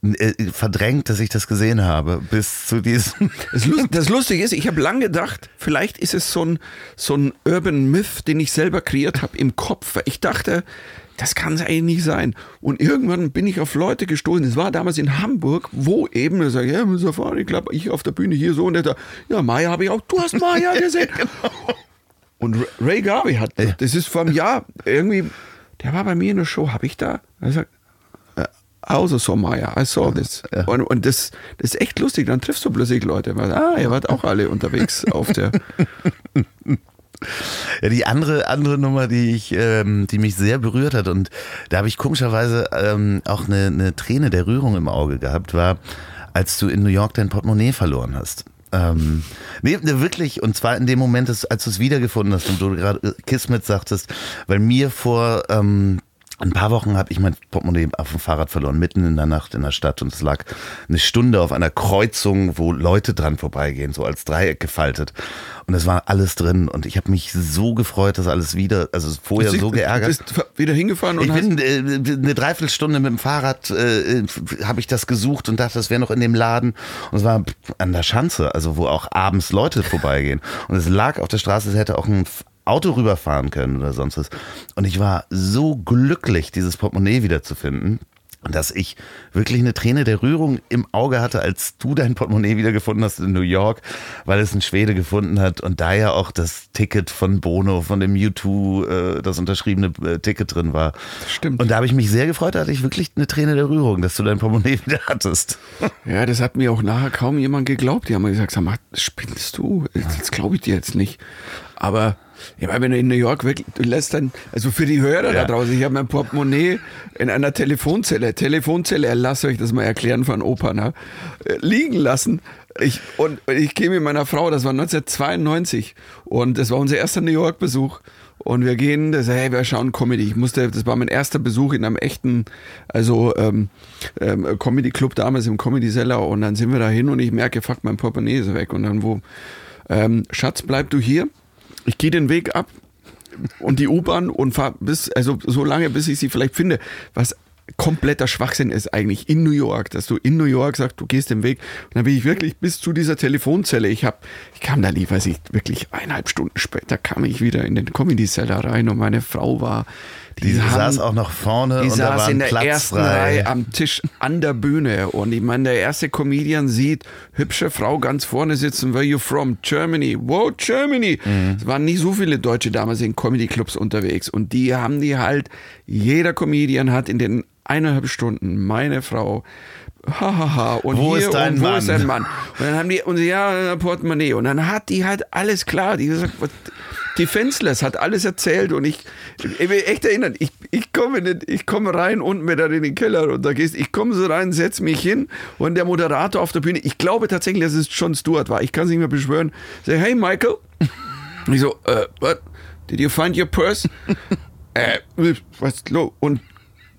äh, verdrängt, dass ich das gesehen habe, bis zu diesem. <laughs> Das, Lust, das Lustige ist, ich habe lange gedacht, vielleicht ist es so ein, so ein Urban Myth, den ich selber kreiert habe im Kopf. Ich dachte, das kann es eigentlich nicht sein. Und irgendwann bin ich auf Leute gestoßen. Das war damals in Hamburg, wo eben, da sag ich, ja, Safari Club, ich auf der Bühne hier so und der da, ja, Maya habe ich auch, du hast Maya gesehen. <laughs> Und Ray Garvey hat, das ist vor einem Jahr irgendwie der war bei mir in der Show, habe ich da? Er sagt, äh, also so Maya, I saw this. Ja. Und, und das, das ist echt lustig, dann triffst du plötzlich Leute, weil, ah, ihr wart auch alle unterwegs <laughs> auf der, Ja, die andere, andere Nummer, die ich, ähm, die mich sehr berührt hat und da habe ich komischerweise ähm, auch eine, eine Träne der Rührung im Auge gehabt, war, als du in New York dein Portemonnaie verloren hast. Ähm, nee, ne, wirklich, und zwar in dem Moment, als du es wiedergefunden hast und du gerade äh, Kismet sagtest, weil mir vor ähm, ein paar Wochen habe ich mein Portemonnaie auf dem Fahrrad verloren, mitten in der Nacht in der Stadt und es lag eine Stunde auf einer Kreuzung, wo Leute dran vorbeigehen, so als Dreieck gefaltet. Und es war alles drin und ich habe mich so gefreut, dass alles wieder, also vorher so geärgert. Bist wieder hingefahren und Ich bin äh, eine Dreiviertelstunde mit dem Fahrrad, äh, habe ich das gesucht und dachte, das wäre noch in dem Laden. Und es war an der Schanze, also wo auch abends Leute vorbeigehen. Und es lag auf der Straße, es hätte auch ein Auto rüberfahren können oder sonst was. Und ich war so glücklich, dieses Portemonnaie wiederzufinden. Dass ich wirklich eine Träne der Rührung im Auge hatte, als du dein Portemonnaie wiedergefunden hast in New York, weil es ein Schwede gefunden hat und da ja auch das Ticket von Bono, von dem U2, äh, das unterschriebene äh, Ticket drin war. Stimmt. Und da habe ich mich sehr gefreut, da hatte ich wirklich eine Träne der Rührung, dass du dein Portemonnaie <laughs> wieder hattest. Ja, das hat mir auch nachher kaum jemand geglaubt. Die haben mir gesagt, sag mal, spinnst du? Das glaube ich dir jetzt nicht. Aber ja, weil wenn du in New York wirklich, du lässt dann, also für die Hörer Ja. da draußen, ich habe mein Portemonnaie in einer Telefonzelle, Telefonzelle, lasst euch das mal erklären von Opa, ne? äh, liegen lassen. Ich, und ich gehe mit meiner Frau, das war 1992 und das war unser erster New York-Besuch. Und wir gehen, das, hey, wir schauen Comedy. Ich musste, das war mein erster Besuch in einem echten, also ähm, ähm, Comedy Club damals im Comedy Cellar. Und dann sind wir da hin und ich merke, fuck, mein Portemonnaie ist weg. Und dann wo, ähm, Schatz, bleib du hier. Ich gehe den Weg ab und die U-Bahn und fahr bis, also so lange, bis ich sie vielleicht finde. Was kompletter Schwachsinn ist eigentlich in New York, dass du in New York sagst, du gehst den Weg. Und dann bin ich wirklich bis zu dieser Telefonzelle. Ich hab, ich kam da nie, weiß ich, wirklich eineinhalb Stunden später kam ich wieder in den Comedy Cellar rein und meine Frau war, Die haben- saß auch noch vorne die und da saß war in der Platz ersten frei. Reihe am Tisch an der Bühne. Und ich meine, der erste Comedian sieht, hübsche Frau ganz vorne sitzen, where you from? Germany. Wow, Germany. Mhm. Es waren nicht so viele Deutsche damals in Comedy-Clubs unterwegs. Und die haben die halt, jeder Comedian hat in den eineinhalb Stunden meine Frau hahaha und Wo hier ist dein und wo Mann? ist dein Mann und dann haben die und sie, ja Portemonnaie und dann hat die halt alles klar die gesagt was, Defenseless hat alles erzählt und ich, ich bin echt erinnert, ich, ich komme nicht, ich komme rein unten wieder in den Keller und da gehst, ich komme so rein, setz mich hin und der Moderator auf der Bühne, ich glaube tatsächlich, dass es John Stewart war, ich kann es nicht mehr beschwören, sagt, hey Michael, <laughs> ich so, äh, what? Did you find your purse? äh, was los? Und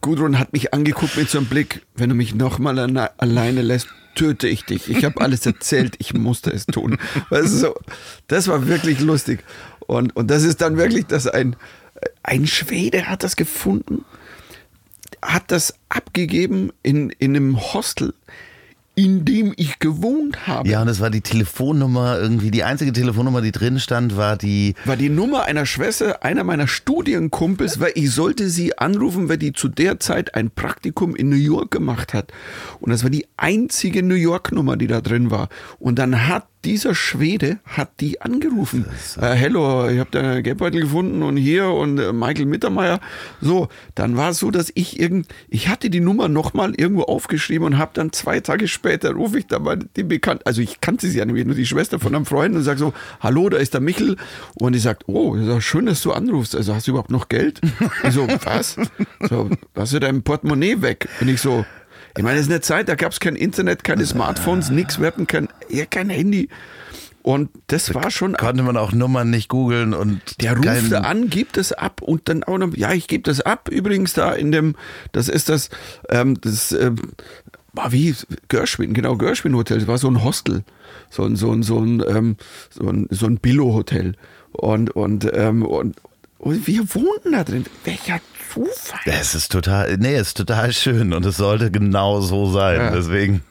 Gudrun hat mich angeguckt mit so einem Blick, wenn du mich nochmal alleine lässt, töte ich dich. Ich habe alles erzählt, ich musste es tun. <laughs> Weißt du, so, das war wirklich lustig. Und, und das ist dann wirklich, dass ein, ein Schwede hat das gefunden, hat das abgegeben in, in einem Hostel, in dem ich gewohnt habe. Ja, und es war die Telefonnummer, irgendwie die einzige Telefonnummer, die drin stand, war die. war die Nummer einer Schwester einer meiner Studienkumpels, weil ich sollte sie anrufen, weil die zu der Zeit ein Praktikum in New York gemacht hat. Und das war die einzige New York Nummer, die da drin war. Und dann hat dieser Schwede hat die angerufen. Äh, hello, ich habe deinen Geldbeutel gefunden und hier und äh, Michael Mittermeier. So, dann war es so, dass ich irgend, ich hatte die Nummer nochmal irgendwo aufgeschrieben und habe dann zwei Tage später rufe ich da mal die bekannt, also ich kannte sie ja nämlich nur die Schwester von einem Freund und sage so, hallo, da ist der Michel und die sagt, oh, ist ja schön, dass du anrufst. Also hast du überhaupt noch Geld? Ich so, was? So, hast du dein Portemonnaie weg? Und ich so, ich meine, es ist eine Zeit, da gab es kein Internet, keine Smartphones, nichts, wir hatten kein, ja, kein Handy. Und das war schon Konnte man auch Nummern nicht googeln und. der ruft da an, gibt es ab und dann auch noch, ja, ich gebe das ab. Übrigens da in dem, das ist das, ähm, das, ähm, war wie Gershwin, genau, Gershwin Hotel, das war so ein Hostel, so ein, so ein, so ein, ähm, so ein, so ein Billo-Hotel. Und, und, ähm, und, und wir wohnten da drin. Welcher Zufall. Es ist total, nee, es ist total schön und es sollte genau so sein. Ja. Deswegen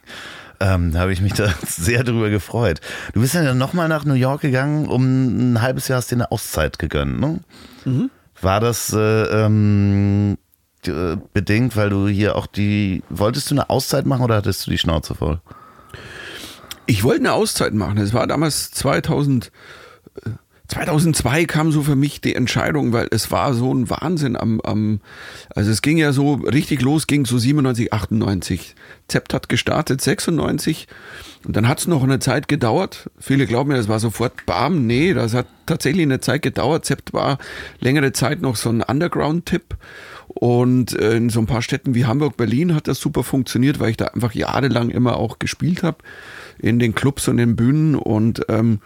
ähm, habe ich mich da <laughs> sehr drüber gefreut. Du bist ja dann nochmal nach New York gegangen, um ein halbes Jahr hast dir eine Auszeit gegönnt, ne? Mhm. War das äh, ähm, äh, bedingt, weil du hier auch die, wolltest du eine Auszeit machen oder hattest du die Schnauze voll? Ich wollte eine Auszeit machen. Es war damals 2000, äh, 2002 kam so für mich die Entscheidung, weil es war so ein Wahnsinn am, am also es ging ja so richtig los, ging so 97, 98. Zept hat gestartet 96 und dann hat es noch eine Zeit gedauert. Viele glauben ja, das war sofort bam. Nee, das hat tatsächlich eine Zeit gedauert. Zept war längere Zeit noch so ein Underground-Tipp und äh, in so ein paar Städten wie Hamburg, Berlin hat das super funktioniert, weil ich da einfach jahrelang immer auch gespielt habe in den Clubs und den Bühnen und ähm,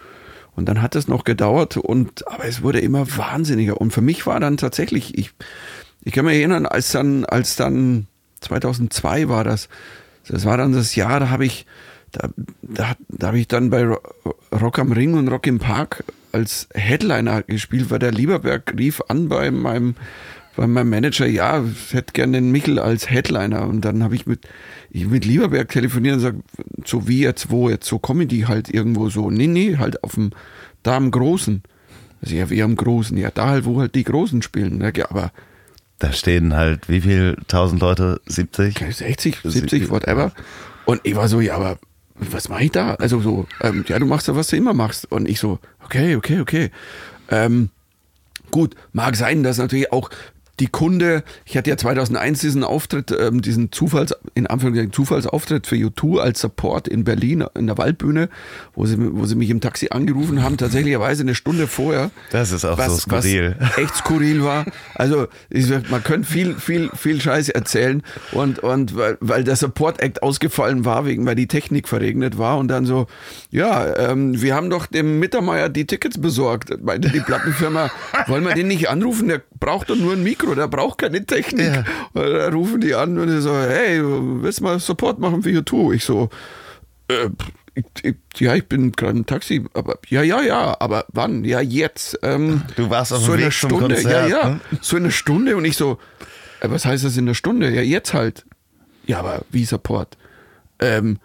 und dann hat es noch gedauert und, aber es wurde immer wahnsinniger. Und für mich war dann tatsächlich, ich, ich kann mich erinnern, als dann, als dann 2002 war das, das war dann das Jahr, da habe ich, da, da, da habe ich dann bei Rock am Ring und Rock im Park als Headliner gespielt, weil der Lieberberg rief an bei meinem, bei meinem Manager, ja, ich hätte gerne den Michel als Headliner. Und dann habe ich mit, ich mit Lieberberg telefoniert und sage, so wie jetzt, wo jetzt, so Comedy halt irgendwo so. Nee, nee, halt auf dem, da am Großen. Also ja, wie am Großen, ja, da halt, wo halt die Großen spielen. Ja, aber da stehen halt wie viel tausend Leute? 70? 60, 70, whatever. Und ich war so, ja, aber was mache ich da? Also so, ähm, ja, du machst ja, was du immer machst. Und ich so, okay, okay, okay. Ähm, gut, mag sein, dass natürlich auch die Kunde, ich hatte ja 2001 diesen Auftritt, ähm, diesen Zufalls, in Anführungszeichen Zufallsauftritt für U2 als Support in Berlin in der Waldbühne, wo sie, wo sie mich im Taxi angerufen haben, tatsächlicherweise eine Stunde vorher. Das ist auch was, so skurril. Was <laughs> echt skurril war. Also, ich, man könnte viel, viel, viel Scheiß erzählen und, und weil, weil der Support Act ausgefallen war, wegen, weil die Technik verregnet war und dann so, ja, ähm, wir haben doch dem Mittermeier die Tickets besorgt, meinte die Plattenfirma, wollen wir den nicht anrufen, der braucht doch nur ein Mikro der braucht keine Technik. Ja. Da rufen die an und die so, hey, willst du mal Support machen für YouTube? Ich so, äh, ich, ich, ja, ich bin gerade im Taxi, aber ja, ja, ja, aber wann? Ja, jetzt. Ähm, du warst auf so dem Weg Stunde, Konzert, ja, ja, ne? so eine Stunde und ich so, äh, was heißt das in der Stunde? Ja, jetzt halt. Ja, aber wie Support? Ähm,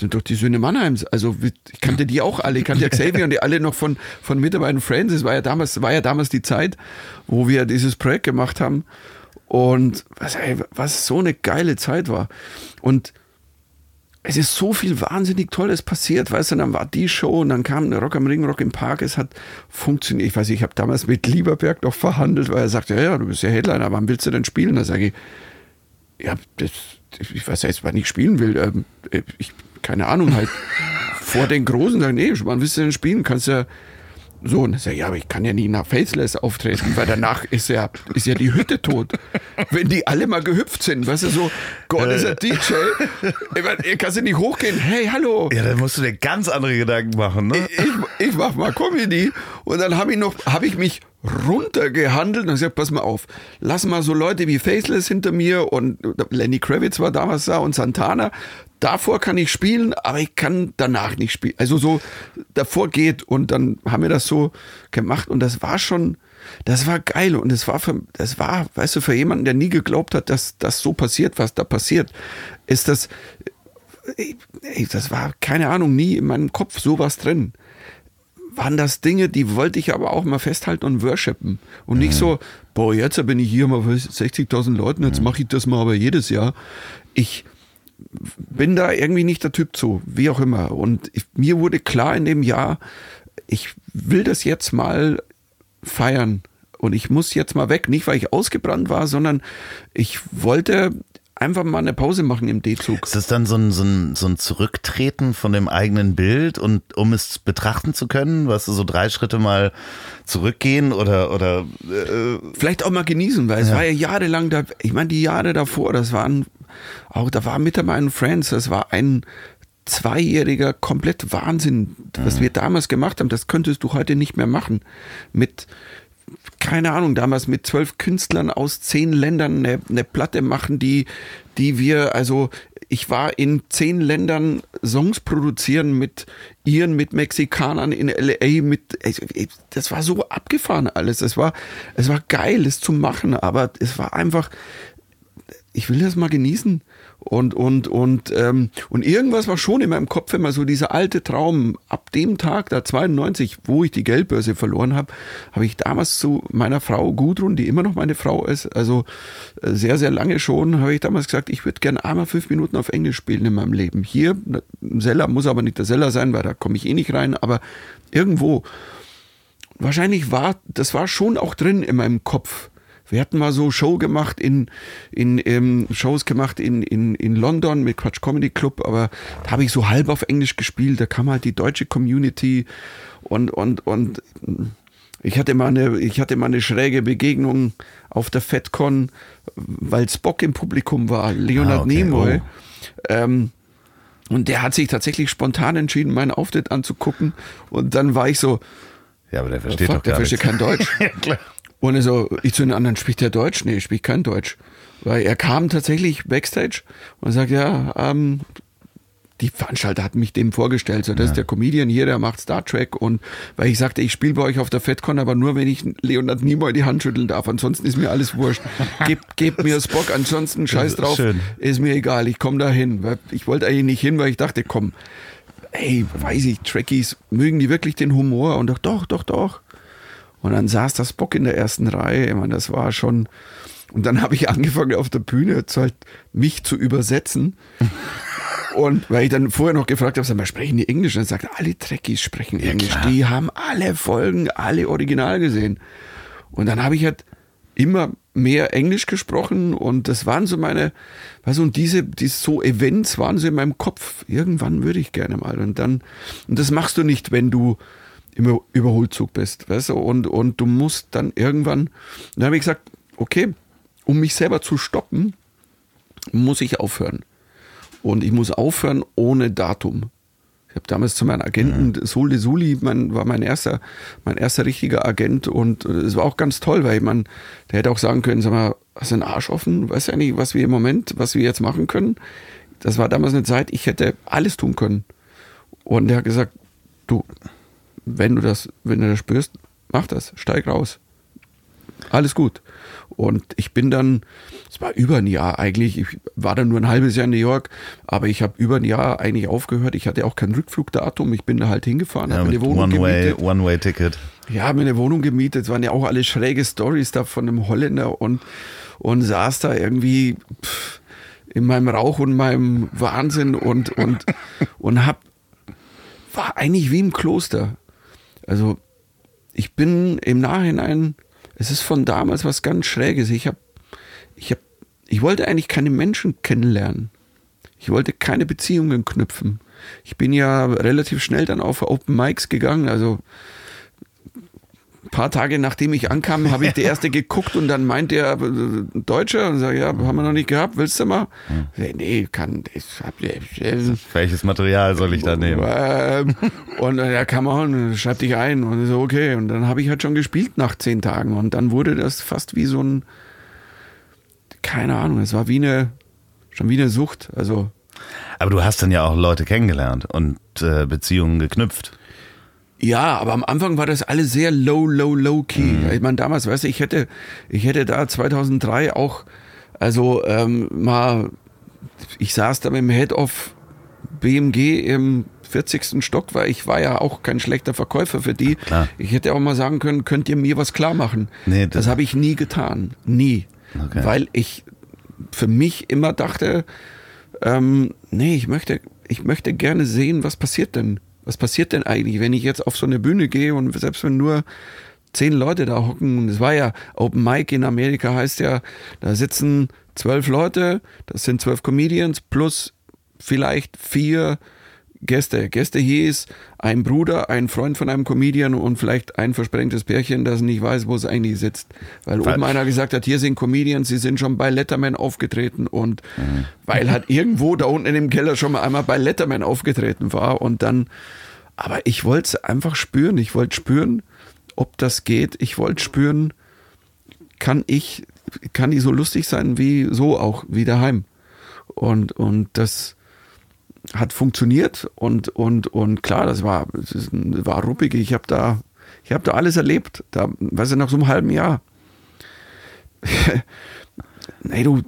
sind doch die Söhne Mannheims. Also ich kannte die auch alle, ich kannte ja <laughs> Xavier und die alle noch von, von Mitarbeitern Friends. Es war ja damals, war ja damals die Zeit, wo wir dieses Projekt gemacht haben. Und was, ey, was so eine geile Zeit war. Und es ist so viel wahnsinnig Tolles passiert, weißt du, dann war die Show und dann kam Rock am Ring, Rock im Park, es hat funktioniert. Ich weiß, ich habe damals mit Lieberberg noch verhandelt, weil er sagte, ja, ja, du bist ja Headliner, wann willst du denn spielen? Da sage ich, ja, das, ich weiß ja jetzt, wann ich spielen will. Ähm, ich keine Ahnung, halt <laughs> vor den Großen sagen, nee, wann willst du denn spielen? Kannst ja so, und sag, ja, aber ich kann ja nie nach Faceless auftreten, weil danach ist ja, ist ja die Hütte tot. Wenn die alle mal gehüpft sind, weißt du, so, Gott ist ein DJ. Ich mein, ihr kannst ja nicht hochgehen, hey, hallo. Ja, dann musst du dir ganz andere Gedanken machen, ne? Ich, ich, ich mach mal Comedy. Und dann habe ich noch, habe ich mich runtergehandelt und gesagt, pass mal auf, lass mal so Leute wie Faceless hinter mir und Lenny Kravitz war damals da und Santana. Davor kann ich spielen, aber ich kann danach nicht spielen. Also so davor geht und dann haben wir das so gemacht und das war schon, das war geil und das war für, das war, weißt du, für jemanden, der nie geglaubt hat, dass das so passiert, was da passiert, ist das, ey, das war keine Ahnung, nie in meinem Kopf sowas drin waren das Dinge, die wollte ich aber auch mal festhalten und worshipen. Und nicht so, boah, jetzt bin ich hier mal für 60.000 Leuten, jetzt mache ich das mal aber jedes Jahr. Ich bin da irgendwie nicht der Typ zu, wie auch immer. Und ich, mir wurde klar in dem Jahr, ich will das jetzt mal feiern. Und ich muss jetzt mal weg, nicht weil ich ausgebrannt war, sondern ich wollte einfach mal eine Pause machen im D-Zug. Ist das dann so ein, so, ein, so ein Zurücktreten von dem eigenen Bild und um es betrachten zu können, was du so drei Schritte mal zurückgehen oder oder äh, vielleicht auch mal genießen, weil ja. es war ja jahrelang da, ich meine die Jahre davor, das waren auch da war mit meinen Friends, das war ein zweijähriger komplett Wahnsinn, was mhm. wir damals gemacht haben, das könntest du heute nicht mehr machen mit keine Ahnung, damals mit zwölf Künstlern aus zehn Ländern eine, eine Platte machen, die, die wir, also ich war in zehn Ländern Songs produzieren mit Iren, mit Mexikanern in LA, mit, das war so abgefahren alles. Es war, es war geil, es zu machen, aber es war einfach, ich will das mal genießen. Und, und, und, ähm, und irgendwas war schon in meinem Kopf immer so dieser alte Traum. Ab dem Tag, da 92, wo ich die Geldbörse verloren habe, habe ich damals zu meiner Frau Gudrun, die immer noch meine Frau ist, also äh, sehr, sehr lange schon, habe ich damals gesagt, ich würde gerne einmal fünf Minuten auf Englisch spielen in meinem Leben. Hier, im Seller muss aber nicht der Seller sein, weil da komme ich eh nicht rein, aber irgendwo. wahrscheinlich war, das war schon auch drin in meinem Kopf. Wir hatten mal so Show gemacht in, in ähm, Shows gemacht in, in, in London mit Quatsch Comedy Club, aber da habe ich so halb auf Englisch gespielt. Da kam halt die deutsche Community und, und, und ich hatte mal eine, ich hatte mal eine schräge Begegnung auf der FedCon, weil Spock im Publikum war, Leonard ah, okay. Nimoy. Oh. Ähm, und der hat sich tatsächlich spontan entschieden, meinen Auftritt anzugucken. Und dann war ich so, ja, aber der versteht fuck, doch gar der versteht kein Deutsch. <laughs> ja. Und so, ich zu den anderen, spricht der Deutsch? Nee, ich spricht kein Deutsch. Weil er kam tatsächlich backstage und sagt, ja, ähm, die Veranstalter hatten mich dem vorgestellt, so das ja. ist der Comedian hier, der macht Star Trek und weil ich sagte, ich spiele bei euch auf der FedCon, aber nur wenn ich Leonard Nimoy die Hand schütteln darf, ansonsten ist mir alles wurscht. Gebt, gebt mir Spock, ansonsten scheiß drauf, Schön. ist mir egal, ich komme da hin. Ich wollte eigentlich nicht hin, weil ich dachte, komm, ey, weiß ich, Trekkies, mögen die wirklich den Humor? Und doch, doch, doch, doch. Und dann saß das Bock in der ersten Reihe. Ich meine, das war schon. Und dann habe ich angefangen auf der Bühne zu halt mich zu übersetzen. <laughs> Und weil ich dann vorher noch gefragt habe, sag mal, sprechen die Englisch? Und dann sagt alle Trekkies sprechen ja, Englisch. Klar. Die haben alle Folgen, alle original gesehen. Und dann habe ich halt immer mehr Englisch gesprochen und das waren so meine, weißt du, und diese, die so Events waren so in meinem Kopf. Irgendwann würde ich gerne mal. Und dann, und das machst du nicht, wenn du im Überholzug bist, weißt du, und, und du musst dann irgendwann, dann habe ich gesagt, okay, um mich selber zu stoppen, muss ich aufhören. Und ich muss aufhören ohne Datum. Ich habe damals zu meinem Agenten, mhm. Sol de Suli, mein, war mein erster, mein erster richtiger Agent und es war auch ganz toll, weil man, der hätte auch sagen können, sag mal, hast du einen Arsch offen? Weißt du eigentlich, was wir im Moment, was wir jetzt machen können? Das war damals eine Zeit, ich hätte alles tun können. Und der hat gesagt, du, wenn du das, wenn du das spürst, mach das, steig raus. Alles gut. Und ich bin dann, es war über ein Jahr eigentlich, ich war dann nur ein halbes Jahr in New York, aber ich habe über ein Jahr eigentlich aufgehört. Ich hatte auch kein Rückflugdatum, ich bin da halt hingefahren, ja, habe eine Wohnung One-Way One Ticket. Ja, habe mir eine Wohnung gemietet. Es waren ja auch alle schräge Stories da von einem Holländer und, und saß da irgendwie pff, in meinem Rauch und meinem Wahnsinn und, und, <laughs> und hab, war eigentlich wie im Kloster. Also ich bin im Nachhinein, es ist von damals was ganz Schräges. Ich habe, ich habe, ich wollte eigentlich keine Menschen kennenlernen. Ich wollte keine Beziehungen knüpfen. Ich bin ja relativ schnell dann auf Open Mics gegangen. Also ein paar Tage nachdem ich ankam, habe ich die erste geguckt und dann meint der äh, Deutsche und sagt, ja, haben wir noch nicht gehabt, willst du mal? Hm. Nee, kann, ich hab, Welches Material soll ich da nehmen? Ähm, und ja, kann man, schreib dich ein und so, okay. Und dann habe ich halt schon gespielt nach zehn Tagen und dann wurde das fast wie so ein, keine Ahnung, es war wie eine, schon wie eine Sucht, also. Aber du hast dann ja auch Leute kennengelernt und äh, Beziehungen geknüpft. Ja, aber am Anfang war das alles sehr low, low, low key. Mhm. Ich meine, damals, weißt du, ich hätte, ich hätte da 2003 auch, also ähm, mal, ich saß da mit dem Head of BMG im 40. Stock, weil ich war ja auch kein schlechter Verkäufer für die. Klar. Ich hätte auch mal sagen können, könnt ihr mir was klar machen? Nee, das, das habe ich nie getan. Nie. Okay. Weil ich für mich immer dachte, ähm, nee, ich möchte, ich möchte gerne sehen, was passiert denn was passiert denn eigentlich, wenn ich jetzt auf so eine Bühne gehe und selbst wenn nur zehn Leute da hocken, und es war ja Open Mic in Amerika heißt ja, da sitzen zwölf Leute, das sind zwölf Comedians plus vielleicht vier Gäste. Gäste hieß ein Bruder, ein Freund von einem Comedian und vielleicht ein versprengtes Pärchen, das nicht weiß, wo es eigentlich sitzt. Weil Falsch. oben einer gesagt hat, hier sind Comedians, sie sind schon bei Letterman aufgetreten und mhm. weil halt irgendwo da unten in dem Keller schon mal einmal bei Letterman aufgetreten war und dann, aber ich wollte es einfach spüren. Ich wollte spüren, ob das geht. Ich wollte spüren, kann ich, kann die so lustig sein wie so auch, wie daheim. Und, und das, hat funktioniert und, und, und klar, das war, das war ruppig. Ich habe da, ich habe da alles erlebt. Da, weißt du, nach so einem halben Jahr. <laughs> nee, du,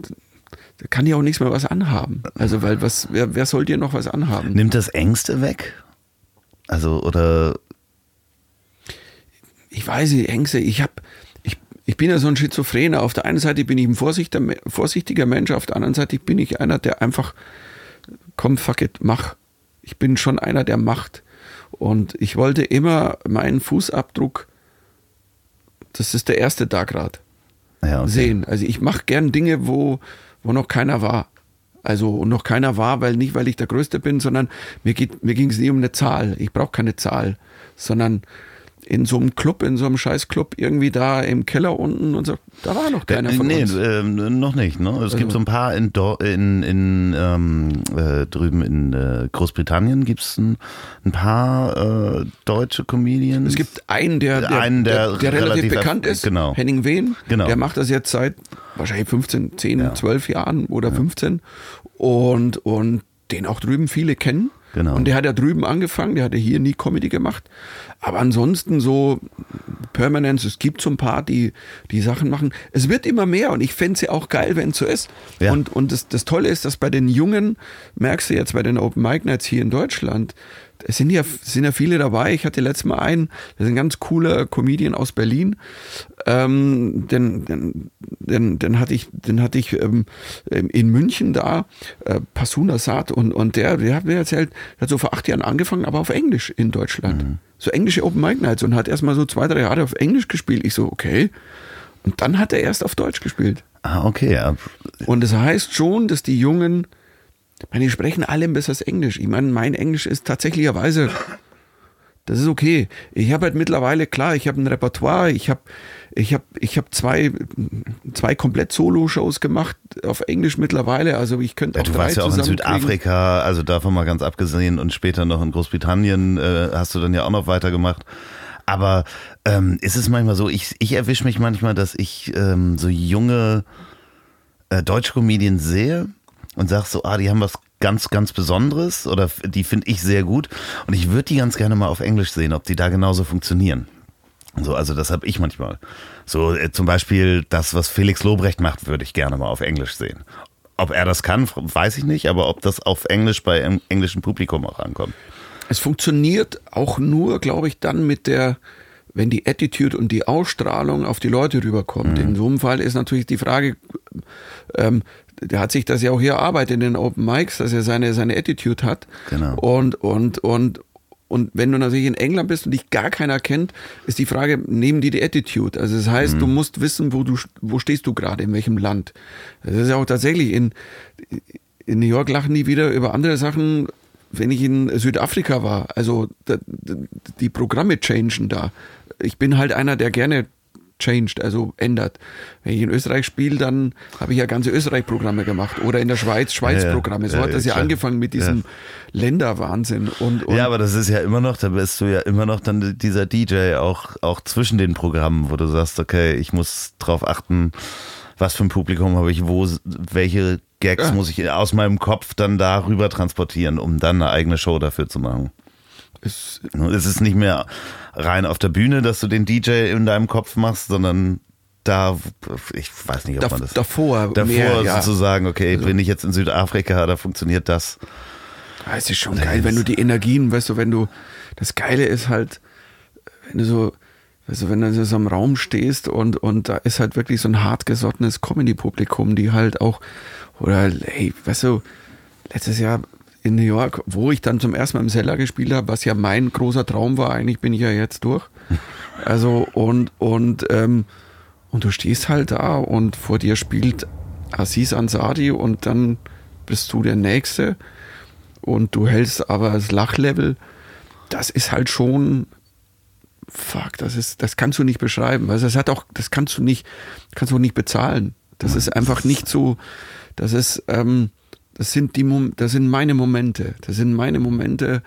da kann dir auch nichts mehr was anhaben. Also, weil was, wer, wer soll dir noch was anhaben? Nimmt das Ängste weg? Also, oder? Ich weiß nicht, Ängste, ich habe, ich, ich bin ja so ein Schizophrener. Auf der einen Seite bin ich ein vorsichtiger Mensch, auf der anderen Seite bin ich einer, der einfach komm, fuck it, mach. Ich bin schon einer, der macht. Und ich wollte immer meinen Fußabdruck das ist der erste da gerade. Ja, okay. Sehen. Also ich mache gern Dinge, wo, wo noch keiner war. Also und noch keiner war, weil nicht, weil ich der Größte bin, sondern mir, geht, mir ging es nie um eine Zahl. Ich brauche keine Zahl, sondern in so einem Club, in so einem Scheißclub, irgendwie da im Keller unten und so, da war noch keiner von nee, uns. äh, noch nicht. Ne? Es Also- gibt so ein paar in, in, in ähm, äh, drüben in äh, Großbritannien gibt es ein, ein paar äh, deutsche Comedians. Es gibt einen, der, der, Einen, der der, der relativ, relativ bekannt ist, genau. Henning Wehn. Genau. Der macht das jetzt seit wahrscheinlich 15, 10, Ja. 12 Jahren oder 15. Und, und den auch drüben viele kennen. Genau. Und der hat ja drüben angefangen, der hatte hier nie Comedy gemacht. Aber ansonsten so Permanence, es gibt so ein paar, die, die Sachen machen. Es wird immer mehr und ich fände es ja auch geil, wenn es so ist. Ja. Und, und das, das Tolle ist, dass bei den Jungen, merkst du jetzt bei den Open Mic Nights hier in Deutschland, es sind ja, sind ja viele dabei. Ich hatte letztes Mal einen, das ist ein ganz cooler Comedian aus Berlin. Ähm, den, den, den, den hatte ich, den hatte ich ähm, in München da, äh, Pasuna Saat und, und der, der hat mir erzählt, der hat so vor acht Jahren angefangen, aber auf Englisch in Deutschland. So englische Open Mic Nights und hat erstmal so zwei, drei Jahre auf Englisch gespielt. Ich so, okay. Und dann hat er erst auf Deutsch gespielt. ah, okay. Und das heißt schon, dass die Jungen, ich meine, die sprechen alle ein besseres Englisch. Ich meine, mein Englisch ist tatsächlicherweise, das ist okay. Ich habe halt mittlerweile, klar, ich habe ein Repertoire, ich habe ich hab, ich hab zwei, zwei komplett Solo-Shows gemacht auf Englisch mittlerweile. Also ich könnte Ja, auch du drei warst ja auch in. Südafrika, also davon mal ganz abgesehen und später noch in Großbritannien äh, hast du dann ja auch noch weitergemacht. Aber ähm, ist es manchmal so, ich, ich erwische mich manchmal, dass ich ähm, so junge äh, deutsche Comedians sehe und sag so, ah, die haben was ganz, ganz Besonderes oder die finde ich sehr gut und ich würde die ganz gerne mal auf Englisch sehen, ob die da genauso funktionieren. So, also das habe ich manchmal. So äh, zum Beispiel das, was Felix Lobrecht macht, würde ich gerne mal auf Englisch sehen. Ob er das kann, weiß ich nicht, aber ob das auf Englisch bei em- englischem Publikum auch ankommt. Es funktioniert auch nur, glaube ich, dann mit der, wenn die Attitude und die Ausstrahlung auf die Leute rüberkommt. In so einem Fall ist natürlich die Frage, ähm, der hat sich das ja auch hier erarbeitet in den Open Mics, dass er seine, seine Attitude hat. Genau. Und, und, und, und wenn du natürlich in England bist und dich gar keiner kennt, ist die Frage, nehmen die die Attitude? Also das heißt, du musst wissen, wo du, wo stehst du gerade, in welchem Land. Das ist ja auch tatsächlich in, in New York lachen die wieder über andere Sachen, wenn ich in Südafrika war. Also die Programme changen da. Ich bin halt einer, der gerne changed, also ändert. Wenn ich in Österreich spiele, dann habe ich ja ganze Österreich-Programme gemacht. Oder in der Schweiz Schweiz-Programme. So Ja, hat ja, das ja klar. angefangen mit diesem Länderwahnsinn. Und, und ja, aber das ist ja immer noch, da bist du ja immer noch dann dieser DJ auch, auch zwischen den Programmen, wo du sagst, okay, ich muss drauf achten, was für ein Publikum habe ich, wo, welche Gags Ja. muss ich aus meinem Kopf dann darüber transportieren, um dann eine eigene Show dafür zu machen. Es, Es ist nicht mehr rein auf der Bühne, dass du den DJ in deinem Kopf machst, sondern da, ich weiß nicht, ob dav- man das davor, davor mehr, ja. sozusagen, okay, bin ich jetzt in Südafrika, da funktioniert das. Ah, es ist schon geil, wenn du die Energien, weißt du, wenn du, das Geile ist halt, wenn du so, weißt du, wenn du so im Raum stehst und, und da ist halt wirklich so ein hartgesottenes Comedy-Publikum, die halt auch, oder, hey, weißt du, letztes Jahr in New York, wo ich dann zum ersten Mal im Seller gespielt habe, was ja mein großer Traum war, eigentlich bin ich ja jetzt durch. <laughs> Also, und, und, ähm, und du stehst halt da und vor dir spielt Aziz Ansari und dann bist du der Nächste und du hältst aber das Lachlevel, das ist halt schon, fuck, das ist, das kannst du nicht beschreiben. Also das hat auch, das kannst du nicht, kannst du nicht bezahlen. Das ist einfach nicht so, das ist, ähm, das sind die, Mom das sind meine Momente. Das sind meine Momente,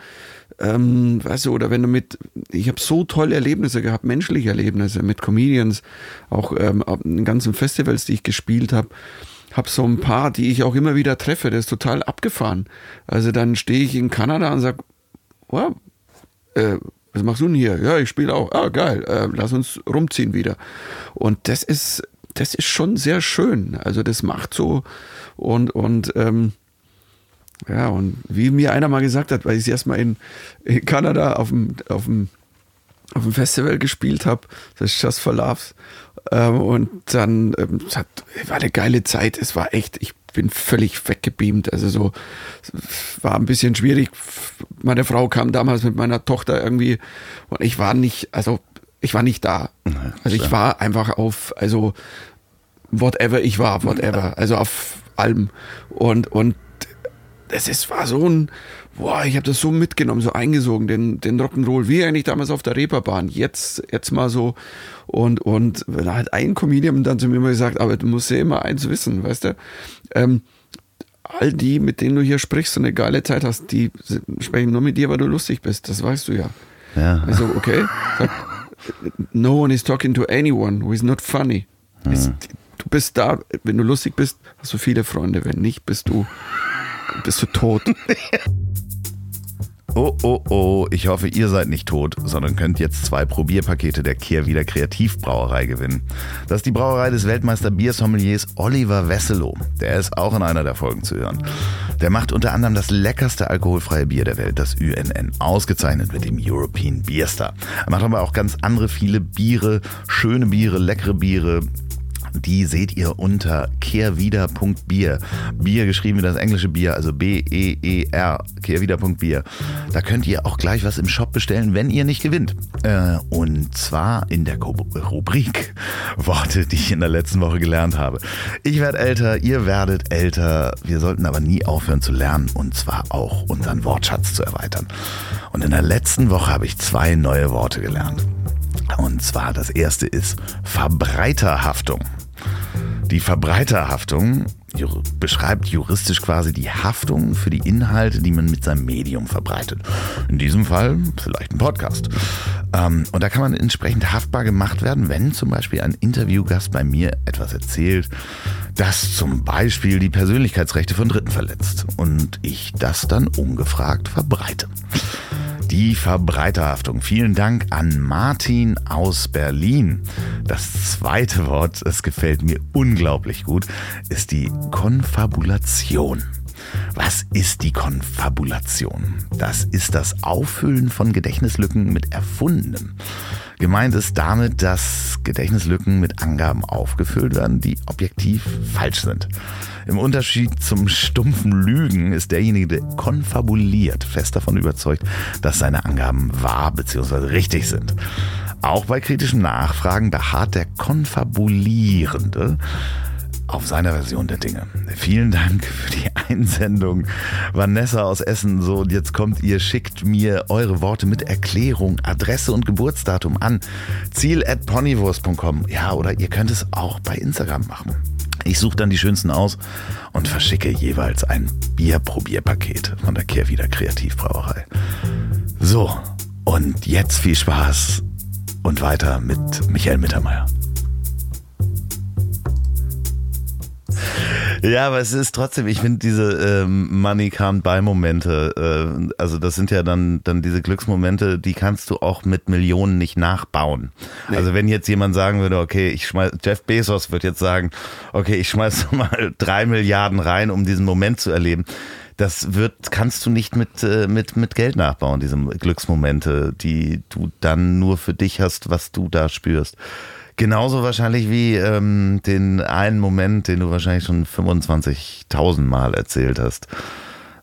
ähm, weißt du, oder wenn du mit, ich habe so tolle Erlebnisse gehabt, menschliche Erlebnisse mit Comedians, auch ähm, den ganzen Festivals, die ich gespielt habe, habe so ein paar, die ich auch immer wieder treffe. Das ist total abgefahren. Also dann stehe ich in Kanada und sag, wow, äh, was machst du denn hier? Ja, ich spiele auch. Ah, geil, äh, lass uns rumziehen wieder. Und das ist, das ist schon sehr schön. Also das macht so und, und ähm, ja, und wie mir einer mal gesagt hat, weil ich es erstmal in, in Kanada auf dem, auf dem, auf dem Festival gespielt habe, das ist Just for Laughs. Ähm, und dann ähm, es hat, war eine geile Zeit. Es war echt, ich bin völlig weggebeamt. Also so, war ein bisschen schwierig. Meine Frau kam damals mit meiner Tochter irgendwie und ich war nicht, also ich war nicht da. Also ich war einfach auf, also whatever ich war, whatever. Also auf allem. Und, und es ist, war so ein, boah, ich habe das so mitgenommen, so eingesogen, den, den Rock'n'Roll, wie eigentlich damals auf der Reeperbahn. Jetzt, jetzt mal so. Und, und wenn halt ein Comedian dann zu mir immer gesagt, aber du musst ja immer eins wissen, weißt du? Ähm, all die, mit denen du hier sprichst und eine geile Zeit hast, die sprechen nur mit dir, weil du lustig bist. Das weißt du ja. Ja. Also, okay. Sag, no one is talking to anyone who is not funny. Ist, du bist da, wenn du lustig bist, hast du viele Freunde. Wenn nicht, bist du, bist du tot. <laughs> Oh, oh, oh, ich hoffe, ihr seid nicht tot, sondern könnt jetzt zwei Probierpakete der Kehrwieder Kreativbrauerei gewinnen. Das ist die Brauerei des Weltmeister Biersommeliers Oliver Wesselow. Der ist auch in einer der Folgen zu hören. Der macht unter anderem das leckerste alkoholfreie Bier der Welt, das UNN, ausgezeichnet mit dem European Beer Star. Er macht aber auch ganz andere viele Biere, schöne Biere, leckere Biere, die seht ihr unter kehrwieder.bier. Bier geschrieben wie das englische Bier, also B-E-E-R, kehrwieder.bier. Da könnt ihr auch gleich was im Shop bestellen, wenn ihr nicht gewinnt. Äh, und zwar in der Rubrik <laughs> Worte, die ich in der letzten Woche gelernt habe. Ich werde älter, ihr werdet älter. Wir sollten aber nie aufhören zu lernen und zwar auch unseren Wortschatz zu erweitern. Und in der letzten Woche habe ich zwei neue Worte gelernt. Und zwar das erste ist Verbreiterhaftung. Die Verbreiterhaftung beschreibt juristisch quasi die Haftung für die Inhalte, die man mit seinem Medium verbreitet. In diesem Fall vielleicht ein Podcast. Ähm, und da kann man entsprechend haftbar gemacht werden, wenn zum Beispiel ein Interviewgast bei mir etwas erzählt, das zum Beispiel die Persönlichkeitsrechte von Dritten verletzt und ich das dann ungefragt verbreite. Die Verbreiterhaftung. Vielen Dank an Martin aus Berlin. Das zweite Wort, das gefällt mir unglaublich gut, ist die Konfabulation. Was ist die Konfabulation? Das ist das Auffüllen von Gedächtnislücken mit Erfundenem. Gemeint ist damit, dass Gedächtnislücken mit Angaben aufgefüllt werden, die objektiv falsch sind. Im Unterschied zum stumpfen Lügen ist derjenige, der konfabuliert, fest davon überzeugt, dass seine Angaben wahr bzw. richtig sind. Auch bei kritischen Nachfragen beharrt der Konfabulierende auf seiner Version der Dinge. Vielen Dank für die Einsendung. Vanessa aus Essen, so und jetzt kommt ihr, schickt mir eure Worte mit Erklärung, Adresse und Geburtsdatum an. Ziel at ponywurst.com. Ja, oder ihr könnt es auch bei Instagram machen. Ich suche dann die schönsten aus und verschicke jeweils ein Bierprobierpaket von der Kehrwieder Kreativbrauerei. So, und jetzt viel Spaß und weiter mit Michael Mittermeier. Ja, aber es ist trotzdem, ich finde diese ähm, Money Come By Momente, äh, also das sind ja dann, dann diese Glücksmomente, die kannst du auch mit Millionen nicht nachbauen. Nee. Also wenn jetzt jemand sagen würde, okay, ich schmeiß, Jeff Bezos wird jetzt sagen, okay, ich schmeiß <laughs> mal drei Milliarden rein, um diesen Moment zu erleben das wird, kannst du nicht mit, äh, mit, mit Geld nachbauen, diese Glücksmomente, die du dann nur für dich hast, was du da spürst. Genauso wahrscheinlich wie ähm, den einen Moment, den du wahrscheinlich schon 25.000 Mal erzählt hast,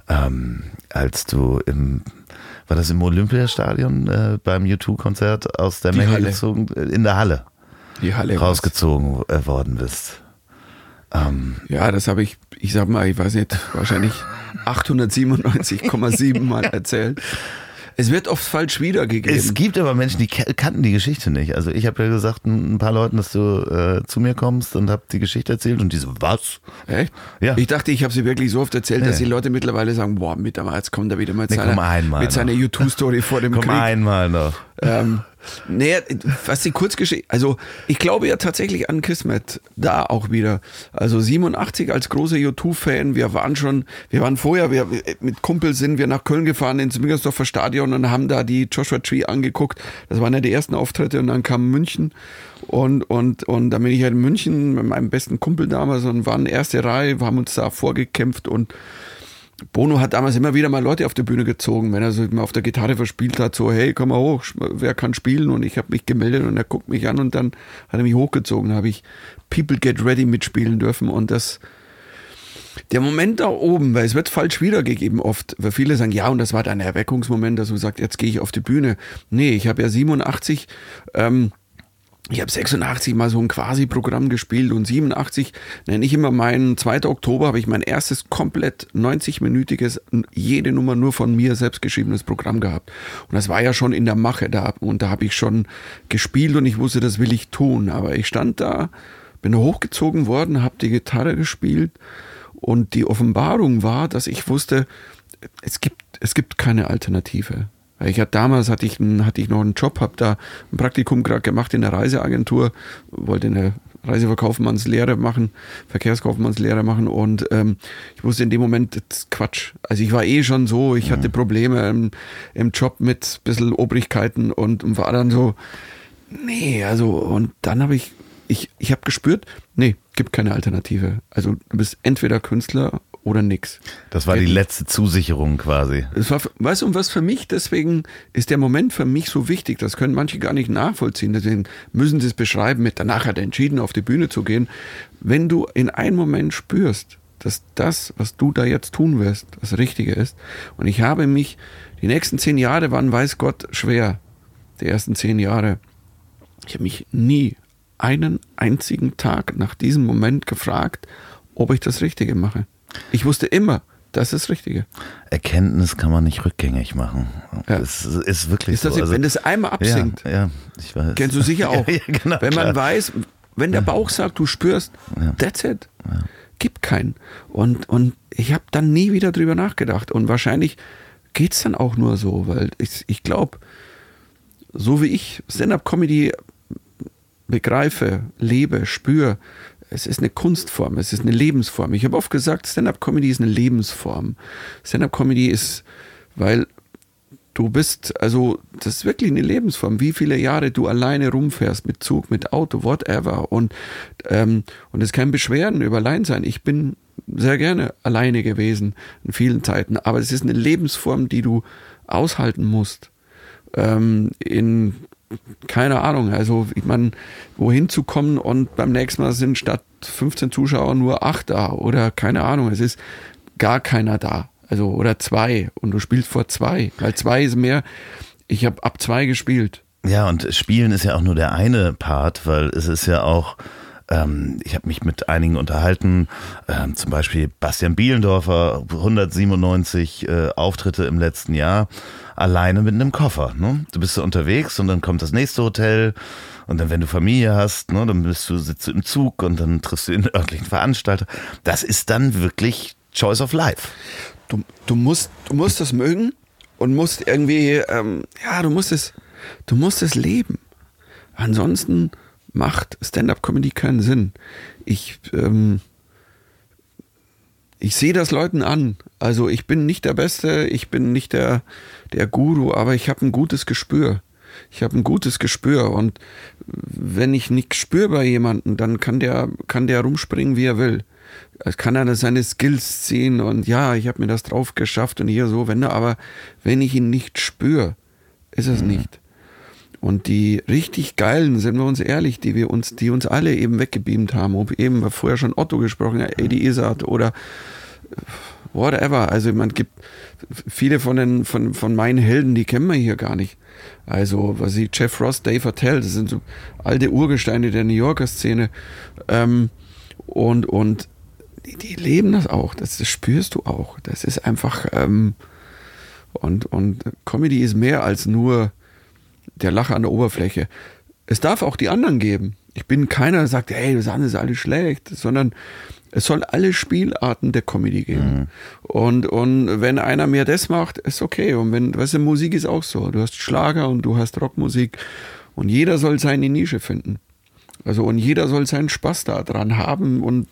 ähm, als du im, war das im Olympiastadion äh, beim U2-Konzert aus der Die Menge Halle. gezogen, äh, in der Halle, Die Halle rausgezogen äh, worden bist. Ähm, ja, das habe ich, ich sag mal, ich weiß nicht, wahrscheinlich 897,7 Mal erzählt. Es wird oft falsch wiedergegeben. Es gibt aber Menschen, die kannten die Geschichte nicht. Also ich habe ja gesagt ein paar Leuten, dass du äh, zu mir kommst und habe die Geschichte erzählt und die so, was? Echt? Ja. Ich dachte, ich habe sie wirklich so oft erzählt, dass die Leute mittlerweile sagen, boah, mit jetzt kommt er wieder mit nee, seiner, mit seiner YouTube-Story vor dem <laughs> komm Krieg. einmal noch. Ähm, Nee, was die Kurzgeschichte, also ich glaube ja tatsächlich an Kismet, da auch wieder. Also 87 als großer U2-Fan, wir waren schon, wir waren vorher, wir, mit Kumpel sind wir nach Köln gefahren ins Müngersdorfer Stadion und haben da die Joshua Tree angeguckt. Das waren ja die ersten Auftritte und dann kam München und, und, und dann bin ich halt in München mit meinem besten Kumpel damals und waren erste Reihe, haben uns da vorgekämpft und Bono hat damals immer wieder mal Leute auf die Bühne gezogen, wenn er so mal auf der Gitarre verspielt hat, so hey, komm mal hoch, wer kann spielen? Und ich habe mich gemeldet und er guckt mich an und dann hat er mich hochgezogen, habe ich People Get Ready mitspielen dürfen und das Der Moment da oben, weil es wird falsch wiedergegeben oft, weil viele sagen, ja, und das war dein Erweckungsmoment, dass du sagst, jetzt gehe ich auf die Bühne. Nee, ich habe ja 87, ähm, ich habe 86 mal so ein Quasi-Programm gespielt und 87 nenne ich immer meinen 2. Oktober habe ich mein erstes komplett 90-minütiges, jede Nummer nur von mir selbst geschriebenes Programm gehabt. Und das war ja schon in der Mache da und da habe ich schon gespielt und ich wusste, das will ich tun. Aber ich stand da, bin hochgezogen worden, habe die Gitarre gespielt und die Offenbarung war, dass ich wusste, es gibt, es gibt keine Alternative. Ich hatte damals hatte ich, hatte ich noch einen Job, habe da ein Praktikum gerade gemacht in der Reiseagentur, wollte eine Reiseverkaufmannslehre machen, Verkehrskaufmannslehre machen und ähm, ich wusste in dem Moment, das ist Quatsch. Also ich war eh schon so, ich hatte Probleme im, im Job mit ein bisschen Obrigkeiten und, und war dann so, nee, also und dann habe ich, ich, ich habe gespürt, nee, gibt keine Alternative. Also du bist entweder Künstler oder nix. Das war die letzte Zusicherung quasi. War, weißt du, was für mich, deswegen ist der Moment für mich so wichtig, das können manche gar nicht nachvollziehen, deswegen müssen sie es beschreiben, mit danach hat er entschieden, auf die Bühne zu gehen. Wenn du in einem Moment spürst, dass das, was du da jetzt tun wirst, das Richtige ist, und ich habe mich, die nächsten zehn Jahre waren, weiß Gott, schwer, die ersten zehn Jahre, ich habe mich nie einen einzigen Tag nach diesem Moment gefragt, ob ich das Richtige mache. Ich wusste immer, das ist das Richtige. Erkenntnis kann man nicht rückgängig machen. Ja. Das ist wirklich ist das so. Also, wenn das einmal absinkt, ja, ja, ich weiß. kennst du sicher <laughs> auch. ja, genau, wenn man klar. weiß, wenn der Bauch sagt, du spürst, that's it. Gibt keinen. Und, und ich habe dann nie wieder drüber nachgedacht. Und wahrscheinlich geht es dann auch nur so, weil ich, ich glaube, so wie ich Stand-up-Comedy begreife, lebe, spüre, es ist eine Kunstform, es ist eine Lebensform. Ich habe oft gesagt, Stand-up-Comedy ist eine Lebensform. Stand-up-Comedy ist, weil du bist, also das ist wirklich eine Lebensform. Wie viele Jahre du alleine rumfährst mit Zug, mit Auto, whatever. Und ähm, und es kann Beschwerden über allein sein. Ich bin sehr gerne alleine gewesen in vielen Zeiten, aber es ist eine Lebensform, die du aushalten musst. Ähm, in keine Ahnung, also ich meine, wohin zu kommen und beim nächsten Mal sind statt 15 Zuschauer nur acht da oder keine Ahnung, es ist gar keiner da. Also oder zwei und du spielst vor zwei, weil zwei ist mehr. Ich habe ab zwei gespielt. Ja, und Spielen ist ja auch nur der eine Part, weil es ist ja auch ähm, ich habe mich mit einigen unterhalten, ähm, zum Beispiel Bastian Bielendorfer, 197 äh, Auftritte im letzten Jahr, alleine mit einem Koffer. Ne? Du bist so unterwegs und dann kommt das nächste Hotel und dann, wenn du Familie hast, ne, dann bist du, sitzt du im Zug und dann triffst du den <laughs> örtlichen Veranstalter. Das ist dann wirklich Choice of Life. Du, du, musst, du musst das mögen und musst irgendwie, ähm, ja, du musst es, du musst es leben. Ansonsten macht Stand-up-Comedy keinen Sinn. Ich, ähm, ich sehe das Leuten an. Also ich bin nicht der Beste, ich bin nicht der, der Guru, aber ich habe ein gutes Gespür. Ich habe ein gutes Gespür und wenn ich nichts spüre bei jemandem, dann kann der, kann der rumspringen, wie er will. Kann er seine Skills ziehen und ja, ich habe mir das drauf geschafft und hier so, wenn er, aber wenn ich ihn nicht spüre, ist es mhm. nicht. Und die richtig geilen, sind wir uns ehrlich, die wir uns, die uns alle eben weggebeamt haben, ob eben wir vorher schon Otto gesprochen, Eddie Izzard oder whatever. Also man gibt viele von den, von, von meinen Helden, die kennen wir hier gar nicht. Also, was ich, Jeff Ross, Dave Attell, das sind so alte Urgesteine der New Yorker Szene. Ähm, und, und die, die, leben das auch, das, das, spürst du auch. Das ist einfach, ähm, und, und Comedy ist mehr als nur der Lacher an der Oberfläche. Es darf auch die anderen geben. Ich bin keiner, der sagt, hey, das ist alles schlecht, sondern es soll alle Spielarten der Comedy geben. Mhm. Und, und wenn einer mehr das macht, ist okay. Und wenn, weißt du, Musik ist auch so. Du hast Schlager und du hast Rockmusik. Und jeder soll seine Nische finden. Also und jeder soll seinen Spaß da dran haben und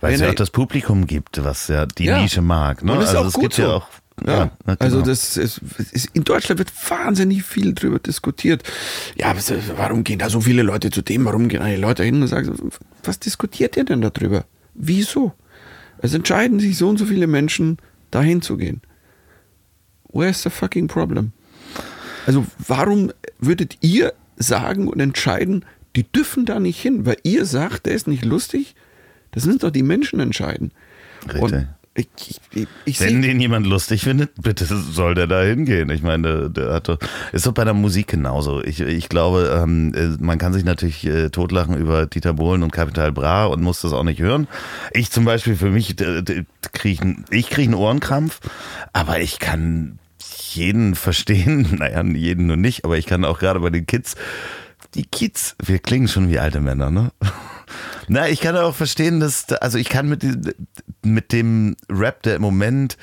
weil es ja auch das Publikum gibt, was ja die ja. Nische mag. Ne? Und ist also es gibt so. ja auch ja, ja genau. also das ist, ist, in Deutschland wird wahnsinnig viel drüber diskutiert. Ja, was, warum gehen da so viele Leute zu dem? Warum gehen die Leute hin und sagen, was diskutiert ihr denn darüber? Wieso? Es entscheiden sich so und so viele Menschen, dahin zu gehen. Where's the fucking problem? Also warum würdet ihr sagen und entscheiden, die dürfen da nicht hin, weil ihr sagt, der ist nicht lustig? Das müssen doch die Menschen entscheiden. Richtig. Und ich, ich, ich Wenn den jemand lustig findet, bitte soll der da hingehen. Ich meine, der, hat doch, ist doch bei der Musik genauso. Ich, ich glaube, ähm, äh, man kann sich natürlich äh, totlachen über Dieter Bohlen und Capital Bra und muss das auch nicht hören. Ich zum Beispiel, für mich, d- krieg, ein- ich kriege einen Ohrenkrampf, aber ich kann jeden verstehen, <laughs> naja, jeden nur nicht, aber ich kann auch gerade bei den Kids, die Kids, wir klingen schon wie alte Männer, ne? Na, ich kann auch verstehen, dass, also ich kann mit, mit dem Rap, der im Moment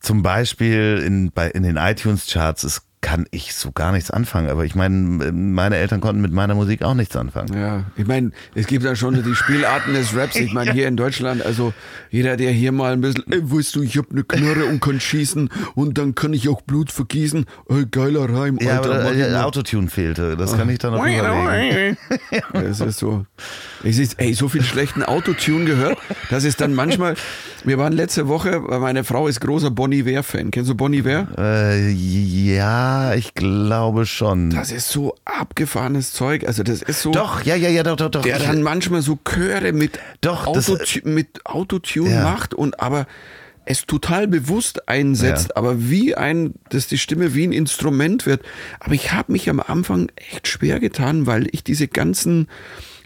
zum Beispiel in, bei, in den iTunes-Charts ist, kann ich so gar nichts anfangen. Aber ich meine, meine Eltern konnten mit meiner Musik auch nichts anfangen. Ja, ich meine, es gibt ja schon die Spielarten des Raps. Ich meine, <laughs> hier in Deutschland, also jeder, der hier mal ein bisschen, ey, weißt du, ich hab eine Knarre und kann schießen und dann kann ich auch Blut vergießen. Ey, geiler Reim, Ja, Alter. aber ich äh, mal. Autotune fehlte. Das kann ich dann noch überlegen. Das <laughs> ist so. Ich sehe, ey, so viel schlechten Autotune gehört, dass es dann manchmal. Wir waren letzte Woche, weil meine Frau ist großer Bonnie Iver-Fan. Kennst du Bonnie Iver? Äh, ja, ich glaube schon. Das ist so abgefahrenes Zeug. Also das ist so. doch, ja, ja, ja, doch, doch, doch. Der dann manchmal so Chöre mit, Doch, das- Autotu mit Autotune Ja. macht und aber es total bewusst einsetzt, Ja. aber wie ein, dass die Stimme wie ein Instrument wird. Aber ich habe mich am Anfang echt schwer getan, weil ich diese ganzen,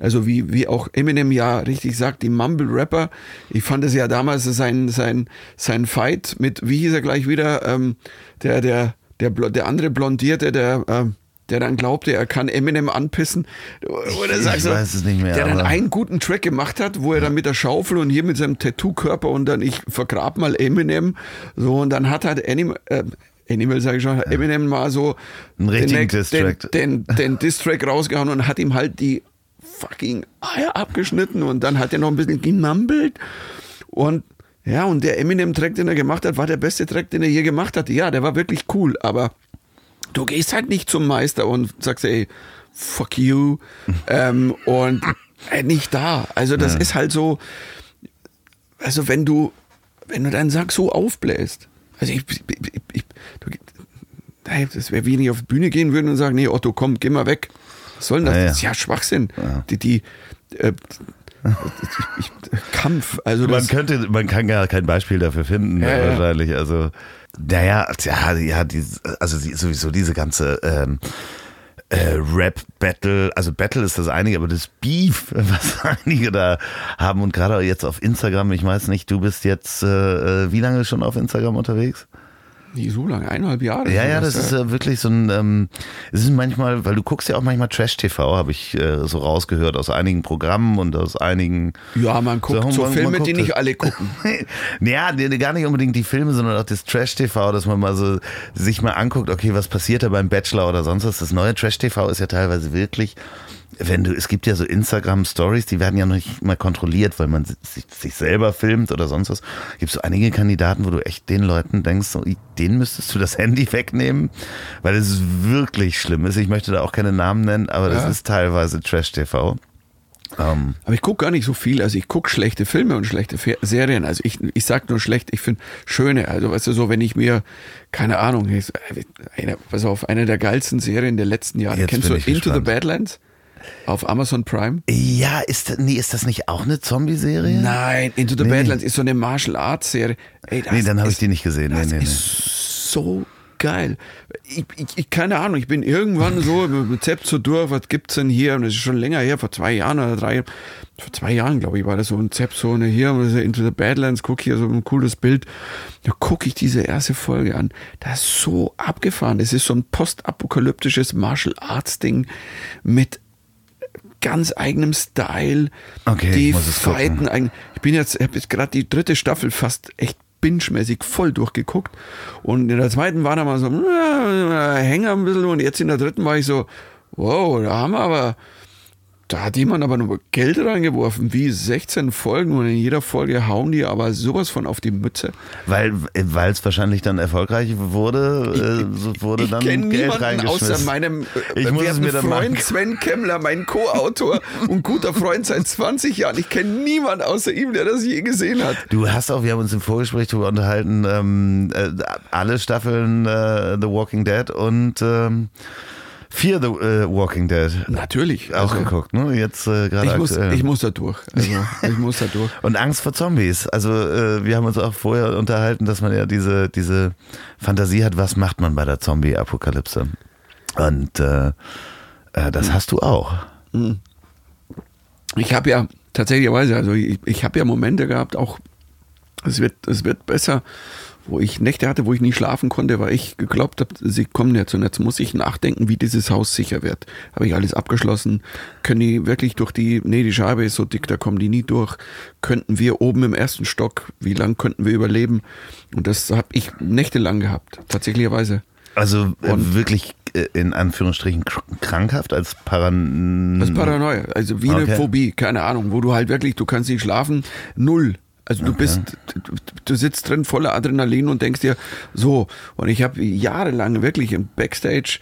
also wie, wie auch Eminem ja richtig sagt, die Mumble-Rapper, ich fand es ja damals sein, sein, sein Fight mit, wie hieß er gleich wieder, ähm, der, der, der, der andere Blondierte, der, ähm, der dann glaubte, er kann Eminem anpissen. Oder Ich sagst du, weiß es nicht mehr, Der dann einen guten Track gemacht hat, wo er dann mit der Schaufel und hier mit seinem Tattoo-Körper und dann ich vergrab mal Eminem. So, und dann hat halt Animal, äh, Animal sage ich schon, Eminem mal so Einen den, den, den, den Diss-Track rausgehauen und hat ihm halt die fucking Eier abgeschnitten und dann hat er noch ein bisschen gemumbelt und ja, und der Eminem-Track, den er gemacht hat, war der beste Track, den er je gemacht hat. Ja, der war wirklich cool, aber du gehst halt nicht zum Meister und sagst, ey, fuck you, <laughs> ähm, und äh, nicht da. Also das ist halt so, also wenn du, wenn du deinen Sack so aufbläst, also ich, ich, ich, du, das wäre wie wenn ich auf die Bühne gehen würde und sagen, nee, Otto, komm, geh mal weg. Was soll denn das? Ja, ja. Das ist ja Schwachsinn. Die, die, äh, ich, Kampf, also Man könnte, man kann gar kein Beispiel dafür finden, Ja, ja. wahrscheinlich. Also, naja, ja, ja, die, also die, sowieso diese ganze ähm, äh, Rap-Battle, also Battle ist das einige, aber das Beef, <laughs> was einige da haben und gerade jetzt auf Instagram, ich weiß nicht, du bist jetzt äh, äh, wie lange schon auf Instagram unterwegs? Nie so lange, eineinhalb Jahre. Ja, ja, das ist äh, wirklich so ein, ähm, es ist manchmal, weil du guckst ja auch manchmal Trash-TV, habe ich äh, so rausgehört, aus einigen Programmen und aus einigen Ja, man guckt So, so, man- man Filme, guckt die nicht alle gucken. <laughs> Ja, nee, gar nicht unbedingt die Filme, sondern auch das Trash-TV, dass man mal so sich mal anguckt, okay, was passiert da beim Bachelor oder sonst was. Das neue Trash-TV ist ja teilweise wirklich, wenn du, es gibt ja so Instagram-Stories, die werden ja noch nicht mal kontrolliert, weil man sich, sich selber filmt oder sonst was. Gibt so einige Kandidaten, wo du echt den Leuten denkst, so, denen müsstest du das <laughs> Handy wegnehmen, weil es wirklich schlimm ist. Ich möchte da auch keine Namen nennen, aber das Ja. ist teilweise Trash-TV. Ähm, Aber ich gucke gar nicht so viel. Also ich gucke schlechte Filme und schlechte Fer Serien. Also ich, ich sag nur schlecht, ich finde schöne. Also weißt du so, wenn ich mir, keine Ahnung, ich- eine, pass auf, eine der geilsten Serien der letzten Jahre. Jetzt Kennst du Into the gespannt. Badlands? Auf Amazon Prime? ja, ist, das- nee, ist das nicht auch eine Zombie-Serie? Nein, Into the Nee. Badlands ist so eine Martial Arts Serie. Ey, das Nee, dann habe ich die nicht gesehen. Das nee, nee. ist so geil. Ich, ich, ich, keine Ahnung, ich bin irgendwann so im Rezept so durch, was gibt's denn hier? Und das ist schon länger her, vor zwei Jahren oder drei, vor zwei Jahren, glaube ich, war das so ein Zepzone hier, und das ist Into the Badlands, guck hier so ein cooles Bild. Da gucke ich diese erste Folge an. Das ist so abgefahren. Es ist so ein postapokalyptisches Martial Arts Ding mit ganz eigenem Style. Okay, die ich muss es gucken. fighten eigen- Ich bin jetzt, habe jetzt gerade die dritte Staffel fast echt binge-mäßig voll durchgeguckt. Und in der zweiten war da mal so, äh, Hänger ein bisschen. Und jetzt in der dritten war ich so, wow, da haben wir aber, da hat jemand aber nur Geld reingeworfen, wie 16 Folgen. Und in jeder Folge hauen die aber sowas von auf die Mütze. Weil es wahrscheinlich dann erfolgreich wurde, äh, so wurde ich dann kenne Geld niemanden reingeschmissen. außer meinem äh, Ich muss es mir dann Freund Sven Kemmler, mein Co-Autor <laughs> und guter Freund seit 20 Jahren. Ich kenne niemanden außer ihm, der das je gesehen hat. Du hast auch, wir haben uns im Vorgespräch darüber unterhalten, ähm, äh, alle Staffeln äh, The Walking Dead und ähm, Fear the äh, Walking Dead. Natürlich. Auch also, geguckt, ne? Jetzt äh, gerade ich, muss, ich muss da durch. Also, <laughs> ich muss da durch. Und Angst vor Zombies. Also äh, wir haben uns auch vorher unterhalten, dass man ja diese, diese Fantasie hat, was macht man bei der Zombie-Apokalypse. Und äh, äh, das hast du auch. Ich habe ja tatsächlicherweise, also ich, ich habe ja Momente gehabt, auch es wird, es wird besser, wo ich Nächte hatte, wo ich nie schlafen konnte, weil ich geglaubt habe, sie kommen jetzt und jetzt muss ich nachdenken, wie dieses Haus sicher wird. Habe ich alles abgeschlossen? Können die wirklich durch die, nee, die Scheibe ist so dick, da kommen die nie durch. Könnten wir oben im ersten Stock, wie lang könnten wir überleben? Und das habe ich nächtelang gehabt, tatsächlicherweise. Also äh, Und- wirklich äh, in Anführungsstrichen kr- krankhaft als Paran... Das ist Paranoia, also wie eine Okay. Phobie, keine Ahnung, wo du halt wirklich, du kannst nicht schlafen, null. Also du bist, du, du sitzt drin voller Adrenalin und denkst dir, so, und ich habe jahrelang wirklich im Backstage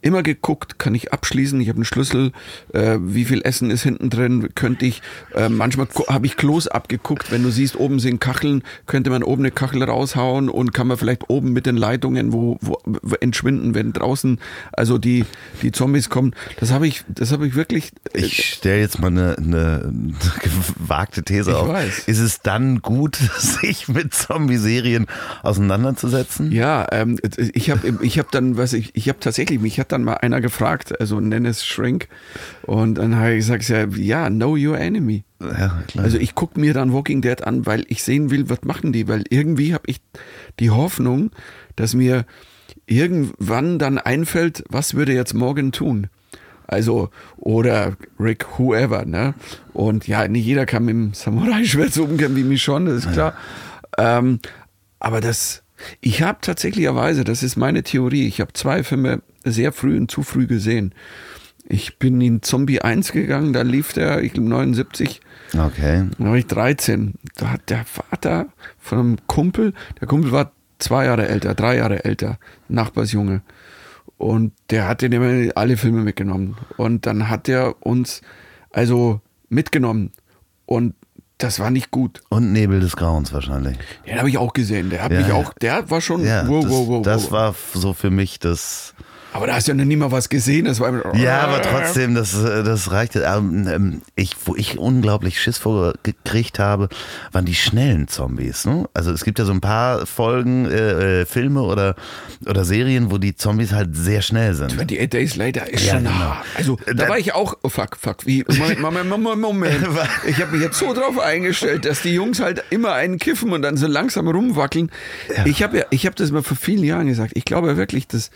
immer geguckt, kann ich abschließen, ich habe einen Schlüssel, äh, wie viel Essen ist hinten drin, könnte ich, äh, manchmal habe ich Klos abgeguckt, wenn du siehst, oben sind Kacheln, könnte man oben eine Kachel raushauen und kann man vielleicht oben mit den Leitungen wo, wo, entschwinden, wenn draußen also die, die Zombies kommen. Das habe ich, das habe ich wirklich, äh, Ich stelle jetzt mal eine, eine <laughs> gewagte These Ich auf. weiß. Ist es dann gut, <laughs> sich mit Zombie-Serien auseinanderzusetzen? Ja, ähm, ich habe ich hab dann, was ich, ich habe tatsächlich, mich hat dann mal einer gefragt, also nenn es Shrink, und dann habe ich gesagt, ja, ja, know your enemy. Ja. Also ich gucke mir dann Walking Dead an, weil ich sehen will, was machen die, weil irgendwie habe ich die Hoffnung, dass mir irgendwann dann einfällt, was würde jetzt morgen tun. Also, oder Rick, whoever, ne? Und ja, nicht jeder kann mit dem Samurai-Schwert so umgehen wie mich schon, das ist klar. Ähm, aber das, ich habe tatsächlicherweise, das ist meine Theorie, ich habe zwei Filme sehr früh und zu früh gesehen. Ich bin in Zombie 1 gegangen, da lief der, ich glaube 79, okay. da war ich 13. Da hat der Vater von einem Kumpel, der Kumpel war zwei Jahre älter, drei Jahre älter, Nachbarsjunge. Und der hat den immer alle Filme mitgenommen. Und dann hat er uns also mitgenommen. Und das war nicht gut. Und Nebel des Grauens wahrscheinlich. Den habe ich auch gesehen. Der hat Ja, mich auch, der war schon, Ja, wow, das, wow, wow, das war so für mich das. Aber da hast du ja noch nie mal was gesehen. Das war Ja, aber trotzdem, das, äh, das reichte. Ähm, ähm, Ich, wo ich unglaublich Schiss vorgekriegt habe, waren die schnellen Zombies. Ne? Also es gibt ja so ein paar Folgen, äh, äh, Filme oder, oder Serien, wo die Zombies halt sehr schnell sind. 28 Days Later ist Ja, schon genau. Also da Da- war ich auch, oh fuck, fuck, wie, Moment, Moment, Moment, Moment. <laughs> Ich habe mich jetzt so drauf eingestellt, dass die Jungs halt immer einen kiffen und dann so langsam rumwackeln. Ich habe ja, ich habe das mal vor vielen Jahren gesagt. Ich glaube wirklich, dass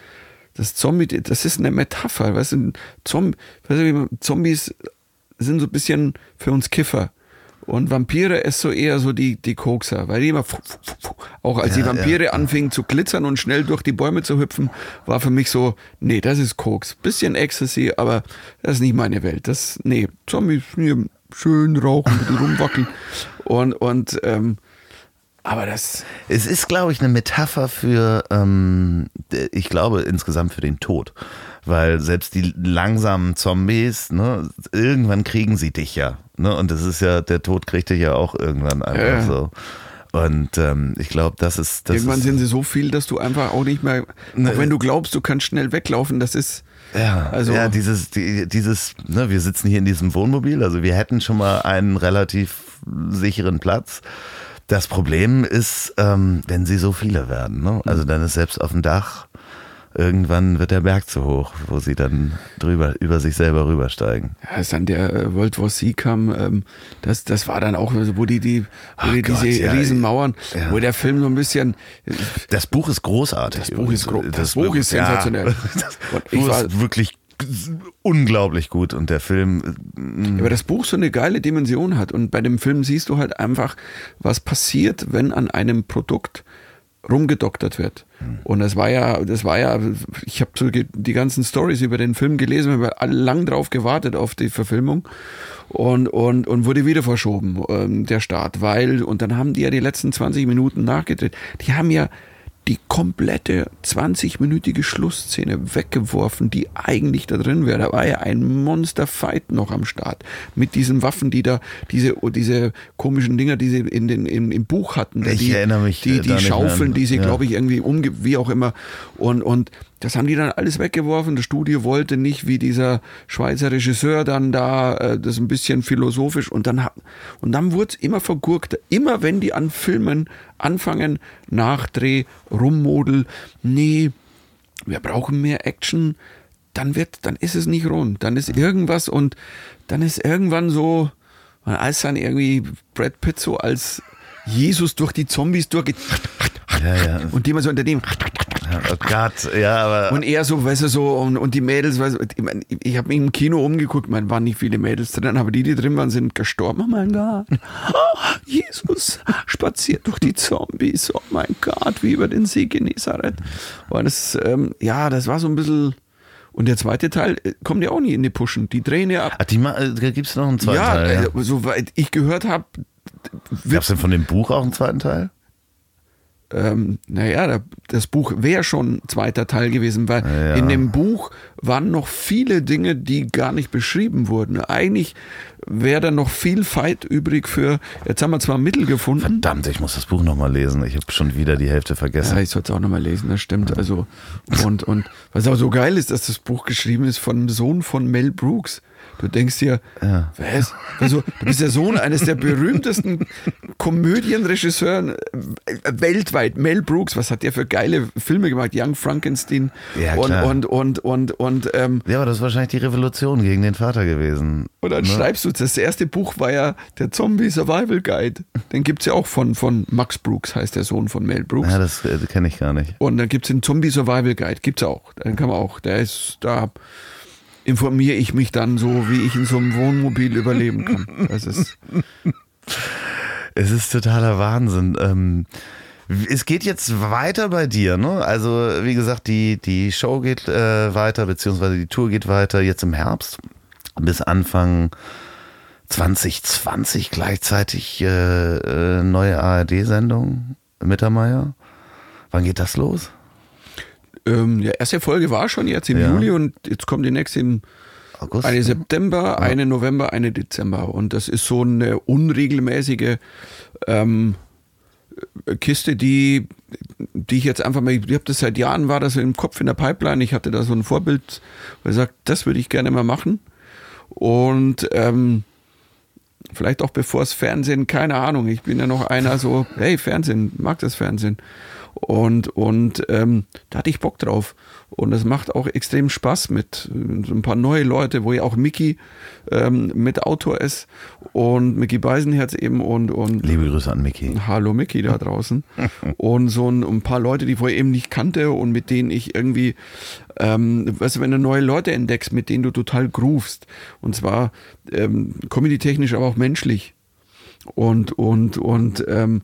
das Zombie, das ist eine Metapher. Weißt du, Zomb, weißt du, Zombies sind so ein bisschen für uns Kiffer. Und Vampire ist so eher so die, die Kokser, weil die immer, fu- fu- fu- fu- auch als die Ja, Vampire ja. anfingen zu glitzern und schnell durch die Bäume zu hüpfen, war für mich so, nee, das ist Koks. Bisschen Ecstasy, aber das ist nicht meine Welt. Das, nee, Zombies, nee, schön rauchen, rumwackeln. <laughs> Und, und, ähm, aber das, Es ist, glaube ich, eine Metapher für, ähm, ich glaube, insgesamt für den Tod. Weil selbst die langsamen Zombies, ne, irgendwann kriegen sie dich ja. Ne? Und das ist ja, der Tod kriegt dich ja auch irgendwann einfach Ja, so. Und ähm, ich glaube, das ist. Das irgendwann ist, sind sie so viel, dass du einfach auch nicht mehr, Ne, auch wenn du glaubst, du kannst schnell weglaufen, das ist, Ja, Also- ja dieses, die, dieses, ne, wir sitzen hier in diesem Wohnmobil, also wir hätten schon mal einen relativ sicheren Platz. Das Problem ist, ähm, wenn sie so viele werden, ne? also dann ist selbst auf dem Dach, irgendwann wird der Berg zu hoch, wo sie dann drüber, über sich selber rübersteigen. Ja, als dann der äh, World War C kam, ähm, das, das war dann auch, so, wo die, die, wo die Gott, diese ja, Riesenmauern, ja. wo der Film so ein bisschen, Das Buch ist großartig. Das Buch ist gro- übrigens. das Buch ist sensationell. Ja, das Buch ist <laughs> wirklich unglaublich gut und der Film, aber das Buch so eine geile Dimension hat. Und bei dem Film siehst du halt einfach, was passiert, wenn an einem Produkt rumgedoktert wird. Und das war ja, das war ja, ich habe so die ganzen Stories über den Film gelesen, wir haben alle lang drauf gewartet auf die Verfilmung und, und, und wurde wieder verschoben, ähm, der Start, weil, und dann haben die ja die letzten 20 Minuten nachgedreht. Die haben ja die komplette 20-minütige Schlussszene weggeworfen, die eigentlich da drin wäre. Da war ja ein Monster-Fight noch am Start. Mit diesen Waffen, die da, diese, diese komischen Dinger, die sie in den, im, im Buch hatten. Ich die, erinnere mich, Die, äh, die Schaufeln, die sie, Ja. glaube ich, irgendwie umge, wie auch immer. Und, und das haben die dann alles weggeworfen. Das Studio wollte nicht wie dieser Schweizer Regisseur dann da äh, das ein bisschen philosophisch und dann und dann wurde es immer vergurkter. Immer wenn die an Filmen anfangen, Nachdreh, Rummodel, nee, wir brauchen mehr Action, dann wird, dann ist es nicht rund. Dann ist irgendwas und dann ist irgendwann so, als dann irgendwie Brad Pitt so als Jesus durch die Zombies durchgeht. Ja, ja. Und die mal so unter dem. Oh Gott, ja, aber. Und er so, weißt du, so, und, und die Mädels, weißt du, ich, mein, ich habe mich im Kino umgeguckt, man waren nicht viele Mädels drin, aber die, die drin waren, sind gestorben. Oh mein Gott. Oh, Jesus spaziert durch die Zombies. Oh mein Gott, wie über den See Genezareth. Und das, ähm, ja, das war so ein bisschen. Und der zweite Teil äh, kommt ja auch nie in die Pushen. Die drehen ja ab. Ach, die, äh, gibt es noch einen zweiten ja, Teil? Ja, äh, soweit ich gehört habe. Gab es denn von dem Buch auch einen zweiten Teil? Ähm, naja, das Buch wäre schon zweiter Teil gewesen, weil ja. in dem Buch waren noch viele Dinge, die gar nicht beschrieben wurden. Eigentlich wäre da noch viel Fight übrig für, jetzt haben wir zwar Mittel gefunden. Verdammt, ich muss das Buch nochmal lesen. Ich habe schon wieder die Hälfte vergessen. Ja, ich sollte es auch nochmal lesen, das stimmt. Also, und, und was auch so geil ist, dass das Buch geschrieben ist von dem Sohn von Mel Brooks. Du denkst dir, ja. was? Also, du bist der Sohn eines der berühmtesten Komödienregisseuren äh, weltweit. Mel Brooks, was hat der für geile Filme gemacht? Young Frankenstein ja, und, und, und, und, und, ähm, Ja, aber das ist wahrscheinlich die Revolution gegen den Vater gewesen. Und dann ne? schreibst du, das erste Buch war ja der Zombie Survival Guide. Den gibt es ja auch von, von Max Brooks, heißt der Sohn von Mel Brooks. Ja, das äh, kenne ich gar nicht. Und dann gibt es den Zombie Survival Guide, gibt es auch. Den kann man auch. Der ist da informiere ich mich dann so, wie ich in so einem Wohnmobil überleben kann. Das ist. <laughs> Es ist totaler Wahnsinn. Ähm, es geht jetzt weiter bei dir, ne? Also, wie gesagt, die, die Show geht äh, weiter, beziehungsweise die Tour geht weiter jetzt im Herbst bis Anfang 2020 gleichzeitig äh, äh, neue ARD-Sendung, Mittermeier. Wann geht das los? Ähm, ja, erste Folge war schon jetzt im ja. Juli und jetzt kommt die nächste im August. Eine September, ja. eine November, eine Dezember. Und das ist so eine unregelmäßige ähm, Kiste, die, die ich jetzt einfach mal, ich habe das seit Jahren, war das im Kopf in der Pipeline. Ich hatte da so ein Vorbild, wo ich sagt, das würde ich gerne mal machen. Und ähm, vielleicht auch bevor es Fernsehen, keine Ahnung, ich bin ja noch einer so, hey, Fernsehen, mag das Fernsehen. Und, und ähm, da hatte ich Bock drauf. Und es macht auch extrem Spaß mit so ein paar neue Leute, wo ja auch Mickey ähm, mit Autor ist und Mickey Beisenherz eben und, und Liebe Grüße an Mickey. Hallo Mickey da draußen. <laughs> und so ein, ein, paar Leute, die ich vorher eben nicht kannte und mit denen ich irgendwie, ähm, weißt du, wenn du neue Leute entdeckst, mit denen du total groovst. Und zwar ähm, comedy-technisch, aber auch menschlich. Und, und, und ähm,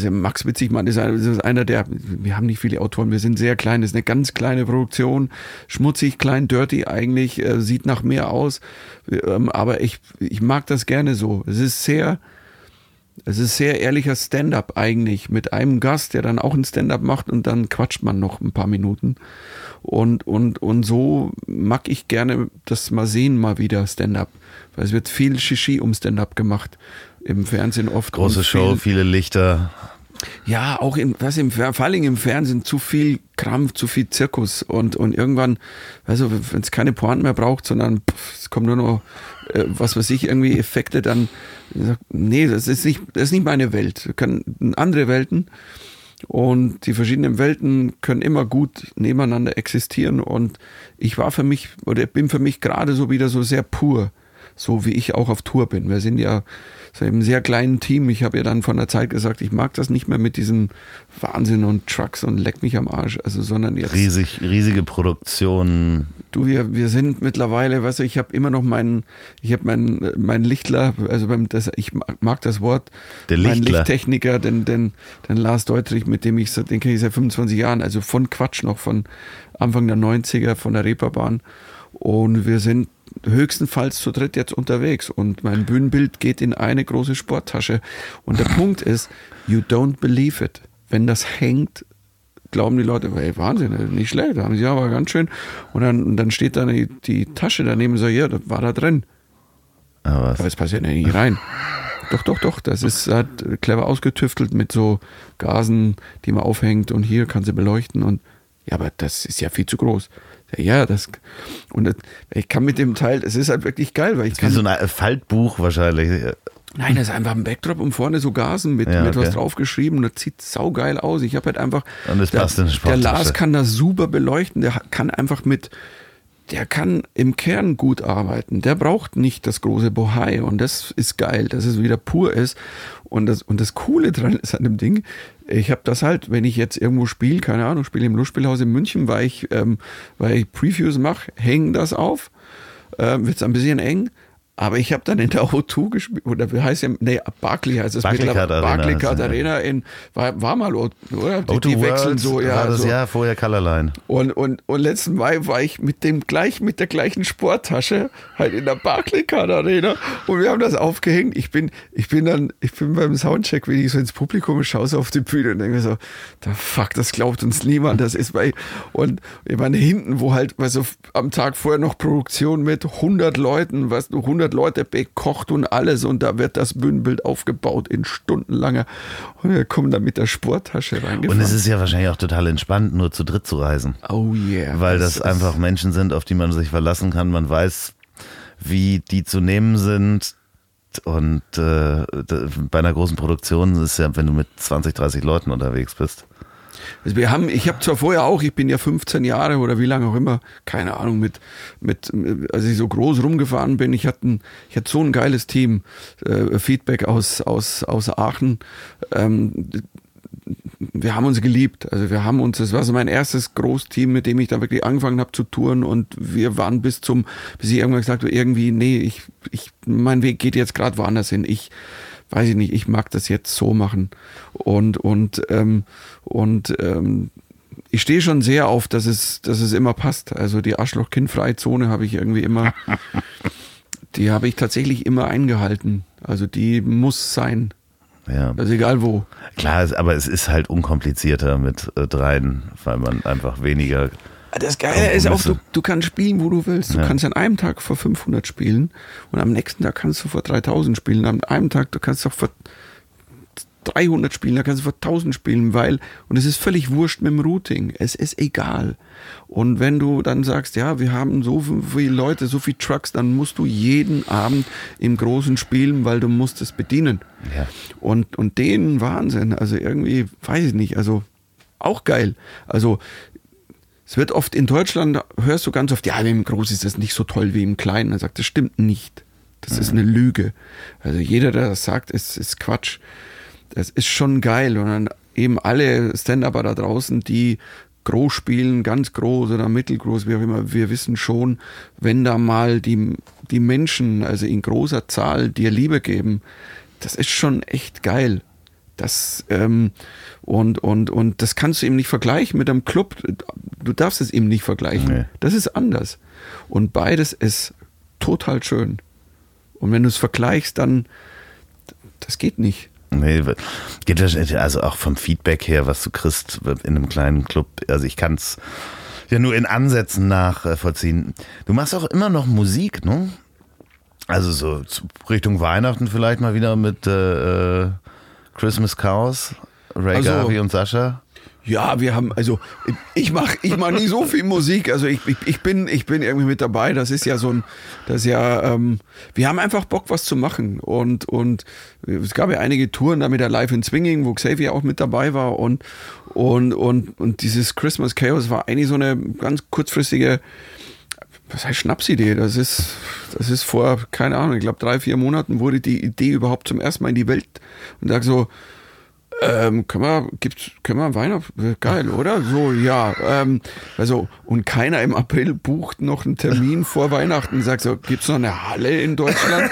ja Max Witzigmann ist, ist einer der, wir haben nicht viele Autoren, wir sind sehr klein, das ist eine ganz kleine Produktion, schmutzig, klein, dirty eigentlich, äh, sieht nach mehr aus, ähm, aber ich, ich mag das gerne so. Es ist sehr, es ist sehr ehrlicher Stand-up eigentlich mit einem Gast, der dann auch ein Stand-up macht und dann quatscht man noch ein paar Minuten. Und, und, und so mag ich gerne das mal sehen, mal wieder Stand-up. Weil es wird viel Shishi um Stand-up gemacht im Fernsehen oft. Große Show, viele Lichter. Ja, auch im, was im, vor allem im Fernsehen zu viel Krampf, zu viel Zirkus und, und irgendwann, also wenn es keine Pointen mehr braucht, sondern pff, es kommt nur noch, äh, was weiß ich, irgendwie Effekte, dann, nee, das ist nicht, das ist nicht meine Welt. Können andere Welten und die verschiedenen Welten können immer gut nebeneinander existieren und ich war für mich, oder bin für mich gerade so wieder so sehr pur, so wie ich auch auf Tour bin. Wir sind ja, so einem sehr kleinen Team. Ich habe ja dann von der Zeit gesagt, ich mag das nicht mehr mit diesem Wahnsinn und Trucks und leck mich am Arsch. Also, sondern jetzt. Riesig, riesige Produktionen. Du, wir, wir sind mittlerweile, weißt du, ich habe immer noch meinen, ich habe meinen, mein Lichtler, also beim, das, ich mag das Wort, Der Lichtler. mein Lichttechniker, den, den, den Lars Deutrich, mit dem ich, den kenne ich seit 25 Jahren, also von Quatsch noch, von Anfang der 90er, von der Reeperbahn. Und wir sind höchstenfalls zu dritt jetzt unterwegs und mein Bühnenbild geht in eine große Sporttasche. Und der Punkt ist, you don't believe it. Wenn das hängt, glauben die Leute, hey, Wahnsinn, nicht schlecht, haben sie aber ganz schön. Und dann, und dann steht da die, die Tasche daneben so, ja, das war da drin. Aber, aber es passiert ja nicht rein. Doch, doch, doch, das ist hat clever ausgetüftelt mit so Gasen, die man aufhängt und hier kann sie beleuchten und Ja, aber das ist ja viel zu groß. Ja, das und das, ich kann mit dem Teil, es ist halt wirklich geil, weil ich Wie kann so ein Faltbuch wahrscheinlich. Nein, das ist einfach ein Backdrop und vorne so Gasen mit, Ja, mit was draufgeschrieben. Das sieht saugeil aus. Ich habe halt einfach. Und der, passt in eine der. Lars kann das super beleuchten. Der kann einfach mit. Der kann im Kern gut arbeiten. Der braucht nicht das große Bohai. Und das ist geil, dass es wieder pur ist. Und das, und das Coole dran ist an dem Ding, ich habe das halt, wenn ich jetzt irgendwo spiele, keine Ahnung, spiele im Lustspielhaus in München, weil ich, ähm, weil ich Previews mache, hängen das auf ähm, wird es ein bisschen eng. Aber ich habe dann in der O2 gespielt, oder wie heißt ja, nee, Barclay heißt es mittlerweile. Arena Barclaycard es, Arena in, war, war mal, oder? Die, O2 die wechseln so, war ja. das so. Jahr vorher Colorline. Und, und, und letzten Mai war ich mit dem gleich, mit der gleichen Sporttasche halt in der Barclaycard Arena und wir haben das aufgehängt. Ich bin, ich bin dann, ich bin beim Soundcheck, wenn ich so ins Publikum schaue, so auf die Bühne und denke mir so, da fuck, das glaubt uns niemand, das ist bei, und ich meine hinten, wo halt, weißt du, am Tag vorher noch Produktion mit 100 Leuten, weißt du, 100 Leute bekocht und alles und da wird das Bühnenbild aufgebaut in stundenlanger und wir kommen dann mit der Sporttasche reingefahren. Und es ist ja wahrscheinlich auch total entspannt, nur zu dritt zu reisen. oh yeah. Weil das, ist- einfach Menschen sind, auf die man sich verlassen kann. Man weiß, wie die zu nehmen sind. Und äh, bei einer großen Produktion ist ja, wenn du mit 20, 30 Leuten unterwegs bist. Also wir haben, ich habe zwar vorher auch, ich bin ja 15 Jahre oder wie lange auch immer, keine Ahnung, mit, mit, als ich so groß rumgefahren bin, ich hatte, ein, ich hatte so ein geiles Team, äh, Feedback aus, aus, aus Aachen. Ähm, wir haben uns geliebt. Also wir haben uns, das war so mein erstes Großteam, mit dem ich da wirklich angefangen habe zu touren und wir waren bis zum, bis ich irgendwann gesagt habe, irgendwie, nee, ich, ich, mein Weg geht jetzt gerade woanders hin. Ich, weiß ich nicht, ich mag das jetzt so machen. Und, und, ähm, und ähm, ich stehe schon sehr auf, dass es, dass es immer passt. Also die Arschloch-Kind-Freizone habe ich irgendwie immer, <laughs> die habe ich tatsächlich immer eingehalten. Also die muss sein. Ja. Also egal wo. Klar, aber es ist halt unkomplizierter mit äh, dreien, weil man einfach weniger. Das Geile ist auch, du, du kannst spielen, wo du willst. Du Ja. kannst an einem Tag vor 500 spielen und am nächsten Tag kannst du vor 3000 spielen. Am einem Tag, du kannst auch vor 300 spielen, da kannst du vor 1000 spielen, weil, und es ist völlig wurscht mit dem Routing. Es ist egal. Und wenn du dann sagst, ja, wir haben so viele Leute, so viele Trucks, dann musst du jeden Abend im Großen spielen, weil du musst es bedienen. Ja. Und, und den Wahnsinn, also irgendwie, weiß ich nicht, also auch geil. Also es wird oft in Deutschland, hörst du ganz oft, ja, im Groß ist das nicht so toll wie im Kleinen. Er sagt, das stimmt nicht. Das ist eine Lüge. Also jeder, der das sagt, ist, ist Quatsch. Das ist schon geil. Und dann eben alle Stand-Upper da draußen, die groß spielen, ganz groß oder mittelgroß, wie auch immer, wir wissen schon, wenn da mal die, die Menschen, also in großer Zahl, dir Liebe geben, das ist schon echt geil. Das, ähm, und, und, und das kannst du eben nicht vergleichen mit einem Club. Du darfst es eben nicht vergleichen. Nee. Das ist anders. Und beides ist total schön. Und wenn du es vergleichst, dann, das geht nicht. Nee, geht also auch vom Feedback her, was du kriegst in einem kleinen Club. Also ich kann es ja nur in Ansätzen nachvollziehen. Du machst auch immer noch Musik, ne? Also so Richtung Weihnachten vielleicht mal wieder mit äh, äh, Christmas Chaos, Ray Also- Garvey und Sascha. Ja, wir haben, also ich mache ich mach nie so viel Musik. Also ich, ich, ich, bin, ich bin irgendwie mit dabei. Das ist ja so ein, das ist ja, ähm, wir haben einfach Bock, was zu machen. Und, und es gab ja einige Touren da mit der Live in Swinging, wo Xavier auch mit dabei war. Und, und, und, und dieses Christmas Chaos war eigentlich so eine ganz kurzfristige, was heißt Schnapsidee? Das ist, das ist vor, keine Ahnung, ich glaube drei, vier Monaten wurde die Idee überhaupt zum ersten Mal in die Welt und sag so, ähm, können wir, gibt's, können wir Weihnachten, geil, oder? So, ja, ähm, also, und keiner im April bucht noch einen Termin vor Weihnachten sagt so, gibt's noch eine Halle in Deutschland?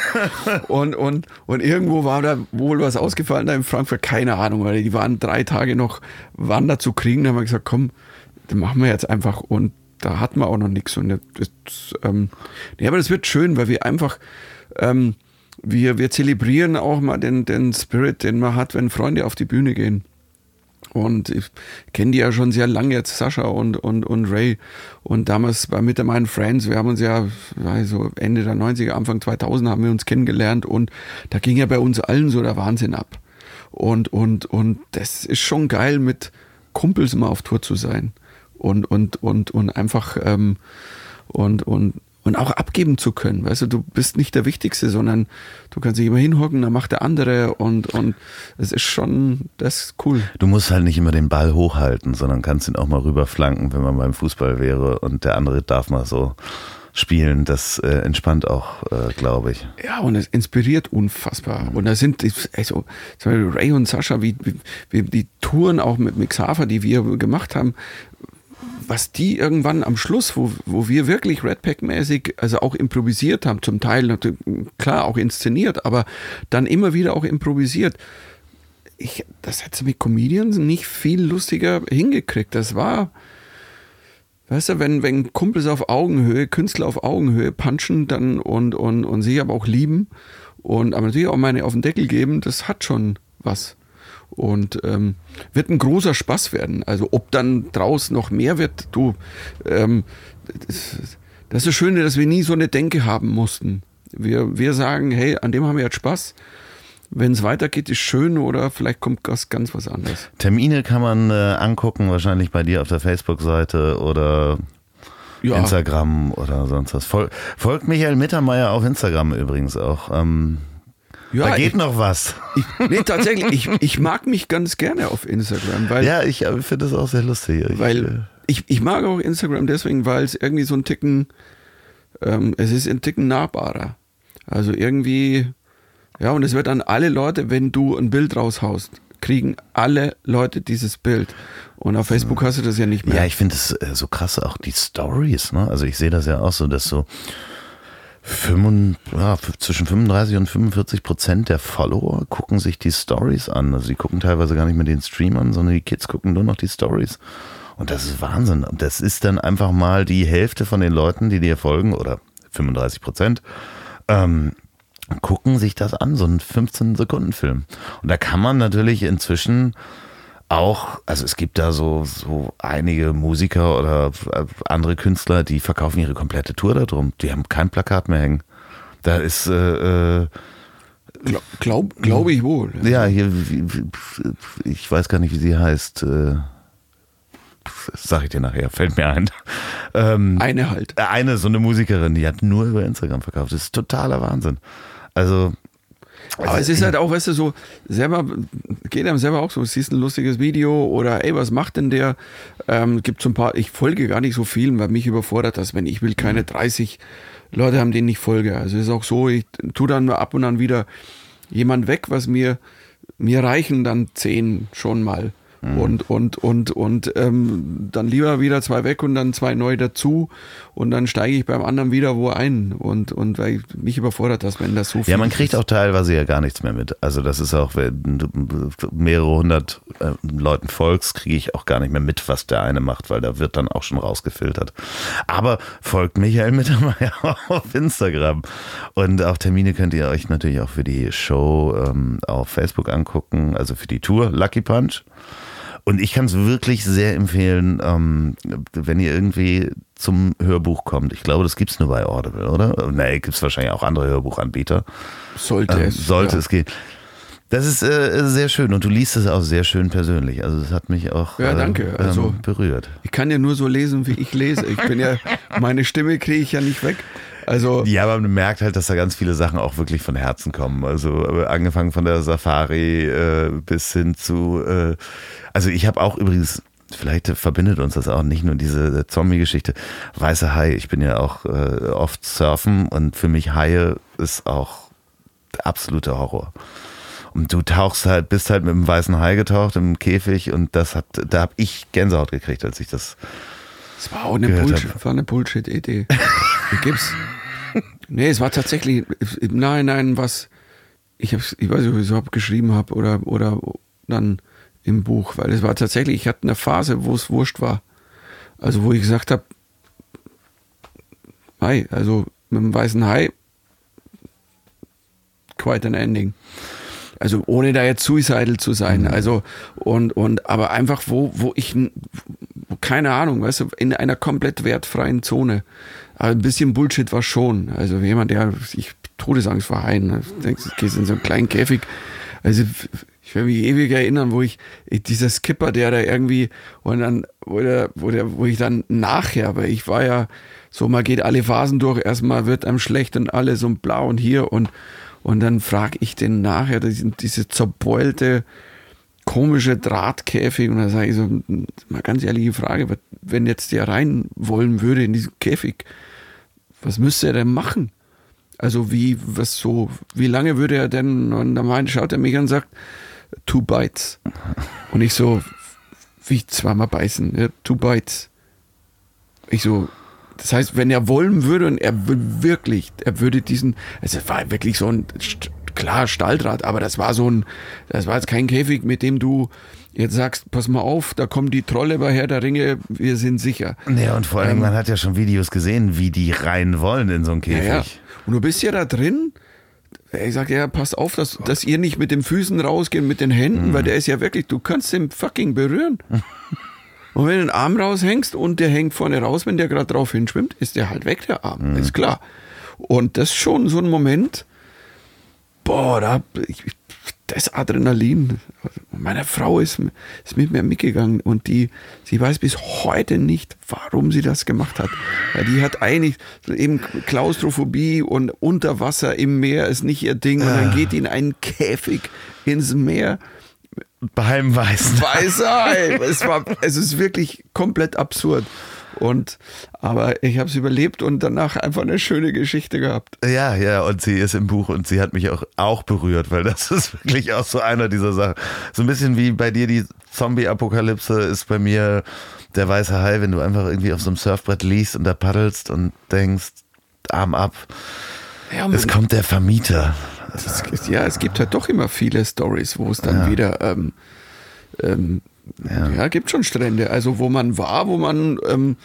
und, und, und irgendwo war da wohl was ausgefallen da in Frankfurt, keine Ahnung, weil die waren drei Tage noch, waren da zu kriegen, da haben wir gesagt, komm, machen wir jetzt einfach und da hatten wir auch noch nichts und das, ähm, nee, aber das wird schön, weil wir einfach, ähm, wir, wir zelebrieren auch mal den, den Spirit, den man hat, wenn Freunde auf die Bühne gehen. Und ich kenne die ja schon sehr lange jetzt, Sascha und, und, und Ray. Und damals bei Mitte meinen Friends, wir haben uns ja also Ende der 90er, Anfang 2000 haben wir uns kennengelernt und da ging ja bei uns allen so der Wahnsinn ab. Und, und, und das ist schon geil, mit Kumpels mal auf Tour zu sein. Und, und, und, und einfach ähm, und, und, und auch abgeben zu können. Weißt du, du bist nicht der Wichtigste, sondern du kannst dich immer hinhocken, dann macht der andere und, und es ist schon, das ist cool. Du musst halt nicht immer den Ball hochhalten, sondern kannst ihn auch mal rüberflanken, wenn man beim Fußball wäre und der andere darf mal so spielen. Das äh, entspannt auch, äh, glaube ich. Ja, und es inspiriert unfassbar. Und da sind, also, zum Beispiel Ray und Sascha, wie, wie die Touren auch mit Mixhafer, die wir gemacht haben, was die irgendwann am Schluss, wo, wo wir wirklich Red Pack-mäßig, also auch improvisiert haben, zum Teil klar auch inszeniert, aber dann immer wieder auch improvisiert. Ich, das hätte mit Comedians nicht viel lustiger hingekriegt. Das war, weißt du, wenn, wenn Kumpels auf Augenhöhe, Künstler auf Augenhöhe punchen dann und, und, und sie aber auch lieben und aber natürlich auch meine auf den Deckel geben, das hat schon was. Und ähm, wird ein großer Spaß werden. Also ob dann draus noch mehr wird, du, ähm, das, das ist das Schöne, dass wir nie so eine Denke haben mussten. Wir, wir sagen, hey, an dem haben wir jetzt Spaß. Wenn es weitergeht, ist schön oder vielleicht kommt was ganz was anderes. Termine kann man äh, angucken, wahrscheinlich bei dir auf der Facebook-Seite oder ja. Instagram oder sonst was. Fol folgt Michael Mittermeier auf Instagram übrigens auch. Ähm, ja, da geht ich, noch was. Ich, nee, tatsächlich, ich, ich mag mich ganz gerne auf Instagram. Weil, ja, ich finde das auch sehr lustig. Ich, weil äh, ich, ich mag auch Instagram deswegen, weil es irgendwie so ein Ticken, ähm, es ist ein Ticken nahbarer. Also irgendwie, ja, und es wird an alle Leute, wenn du ein Bild raushaust, kriegen alle Leute dieses Bild. Und auf Facebook hast du das ja nicht mehr. Ja, ich finde es äh, so krass, auch die Stories, ne? Also ich sehe das ja auch so, dass so 5, ja, zwischen 35 und 45 Prozent der Follower gucken sich die Stories an. Also die gucken teilweise gar nicht mehr den Stream an, sondern die Kids gucken nur noch die Stories. Und das ist Wahnsinn. Das ist dann einfach mal die Hälfte von den Leuten, die dir folgen, oder 35 Prozent, ähm, gucken sich das an, so ein 15-Sekunden-Film. Und da kann man natürlich inzwischen auch, also es gibt da so, so einige Musiker oder äh, andere Künstler, die verkaufen ihre komplette Tour darum. Die haben kein Plakat mehr hängen. Da ist äh, äh Glaube glaub, glaub ich wohl. Ja, hier, ich weiß gar nicht, wie sie heißt. Äh, sag ich dir nachher, fällt mir ein. Ähm, eine halt. Eine, so eine Musikerin, die hat nur über Instagram verkauft. Das ist totaler Wahnsinn. Also aber also es ist halt auch, weißt du, so selber, geht einem selber auch so, siehst ein lustiges Video oder ey, was macht denn der? Ähm, gibt so ein paar, ich folge gar nicht so vielen, weil mich überfordert das, wenn ich will keine 30 Leute haben, denen ich folge. Also es ist auch so, ich tu dann nur ab und an wieder jemand weg, was mir, mir reichen dann zehn schon mal. Mhm. Und, und, und, und ähm, dann lieber wieder zwei weg und dann zwei neu dazu und dann steige ich beim anderen wieder wo ein. Und, und weil mich überfordert das, wenn das so viel Ja, man kriegt ist. auch teilweise ja gar nichts mehr mit. Also das ist auch, wenn du mehrere hundert äh, Leuten folgst, kriege ich auch gar nicht mehr mit, was der eine macht, weil da wird dann auch schon rausgefiltert. Aber folgt Michael Mittermeier <laughs> auf Instagram. Und auch Termine könnt ihr euch natürlich auch für die Show ähm, auf Facebook angucken, also für die Tour Lucky Punch. Und ich kann es wirklich sehr empfehlen, ähm, wenn ihr irgendwie zum Hörbuch kommt. Ich glaube, das gibt es nur bei Audible, oder? Nee, gibt es wahrscheinlich auch andere Hörbuchanbieter. Sollte ähm, es. Sollte ja. es gehen. Das ist äh, sehr schön und du liest es auch sehr schön persönlich. Also das hat mich auch ja, danke. Ähm, also, berührt. Ich kann ja nur so lesen, wie ich lese. Ich bin ja, <laughs> meine Stimme kriege ich ja nicht weg. Also ja, aber man merkt halt, dass da ganz viele Sachen auch wirklich von Herzen kommen. Also angefangen von der Safari äh, bis hin zu. Äh, also ich habe auch übrigens vielleicht verbindet uns das auch nicht nur diese Zombie-Geschichte. Weiße Hai, ich bin ja auch äh, oft surfen und für mich Haie ist auch der absolute Horror. Und du tauchst halt, bist halt mit einem weißen Hai getaucht im Käfig und das hat, da habe ich Gänsehaut gekriegt, als ich das. Das war auch eine Bullshit-Idee. Bullshit Wie gibt's? Nee, es war tatsächlich im Nachhinein was, ich, hab's, ich weiß nicht, ob ich es überhaupt geschrieben habe oder, oder dann im Buch, weil es war tatsächlich, ich hatte eine Phase, wo es wurscht war. Also wo ich gesagt habe, Hai, also mit dem weißen Hai, quite an ending. Also ohne da jetzt suicidal zu sein. Mhm. Also und, und aber einfach, wo, wo ich, keine Ahnung, weißt du, in einer komplett wertfreien Zone. Aber ein bisschen Bullshit war schon. Also jemand, der sich Todesangst vor Haien, ne? denkst, du gehst in so einen kleinen Käfig. Also ich ich werde mich ewig erinnern, wo ich, ich, dieser Skipper, der da irgendwie, und dann, wo, der, wo, der, wo ich dann nachher, weil ich war ja so, man geht alle Phasen durch, erstmal wird einem schlecht und alles und blau und hier und, und dann frage ich den nachher, diese, zerbeulte, komische Drahtkäfig und dann sage ich so, mal ganz ehrliche Frage, wenn jetzt der rein wollen würde in diesen Käfig, was müsste er denn machen? Also wie, was so, wie lange würde er denn, und dann schaut er mich an und sagt, two bites. Und ich so, wie zweimal beißen, ja, two bites. Ich so, das heißt, wenn er wollen würde und er wirklich, er würde diesen, also es war wirklich so ein, klar, Stalldraht, aber das war so ein, das war jetzt kein Käfig, mit dem du jetzt sagst, pass mal auf, da kommen die Trolle bei Herr der Ringe, wir sind sicher. Ja, und vor allem, ähm, man hat ja schon Videos gesehen, wie die rein wollen in so einen Käfig. Ja, ja. Und du bist ja da drin ich sage, ja, passt auf, dass, dass ihr nicht mit den Füßen rausgeht, mit den Händen, mhm. weil der ist ja wirklich, du kannst den fucking berühren. <laughs> und wenn du den Arm raushängst und der hängt vorne raus, wenn der gerade drauf hinschwimmt, ist der halt weg, der Arm. Mhm. Ist klar. Und das ist schon so ein Moment, boah, da, ich, das Adrenalin. Meine Frau ist, ist mit mir mitgegangen und die, sie weiß bis heute nicht, warum sie das gemacht hat. Weil die hat eigentlich eben Klaustrophobie und Unterwasser im Meer ist nicht ihr Ding und dann geht die in einen Käfig ins Meer. Beim Weißen. Weißer, es war, es ist wirklich komplett absurd. Und aber ich habe es überlebt und danach einfach eine schöne Geschichte gehabt. Ja, ja, und sie ist im Buch und sie hat mich auch, auch berührt, weil das <laughs> ist wirklich auch so einer dieser Sachen. So ein bisschen wie bei dir die Zombie-Apokalypse ist bei mir der weiße Hai, wenn du einfach irgendwie auf so einem Surfbrett liest und da paddelst und denkst, Arm ab. Ja, es kommt der Vermieter. Das, ja, es gibt halt doch immer viele Stories, wo es dann ja. wieder ähm, ähm, ja. ja, gibt schon Strände. Also wo man war, wo man ähm,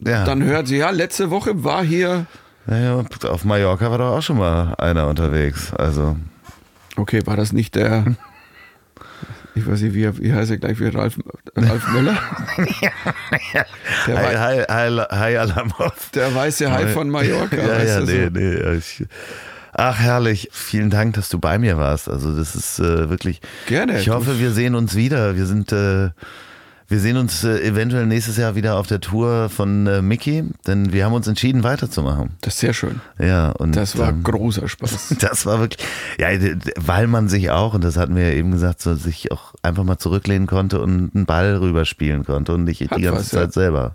ja. dann hört sie, ja, letzte Woche war hier. Naja, auf Mallorca war doch auch schon mal einer unterwegs. Also. Okay, war das nicht der. <laughs> Ich weiß nicht, wie, wie heißt er gleich wie Ralf, Ralf Möller? <laughs> der hi, hi, hi, hi. Der weiße Hai von Mallorca. Ja, ja, nee, so. nee. Ich, Ach, herrlich. Vielen Dank, dass du bei mir warst. Also, das ist äh, wirklich. Gerne. Ich hoffe, wir sehen uns wieder. Wir sind. Äh, wir sehen uns äh, eventuell nächstes Jahr wieder auf der Tour von äh, Mickey, denn wir haben uns entschieden, weiterzumachen. Das ist sehr schön. Ja, und das war ähm, großer Spaß. <laughs> Das war wirklich, ja, weil man sich auch, und das hatten wir ja eben gesagt, so sich auch einfach mal zurücklehnen konnte und einen Ball rüberspielen konnte und nicht Hat die ganze was, Zeit ja. selber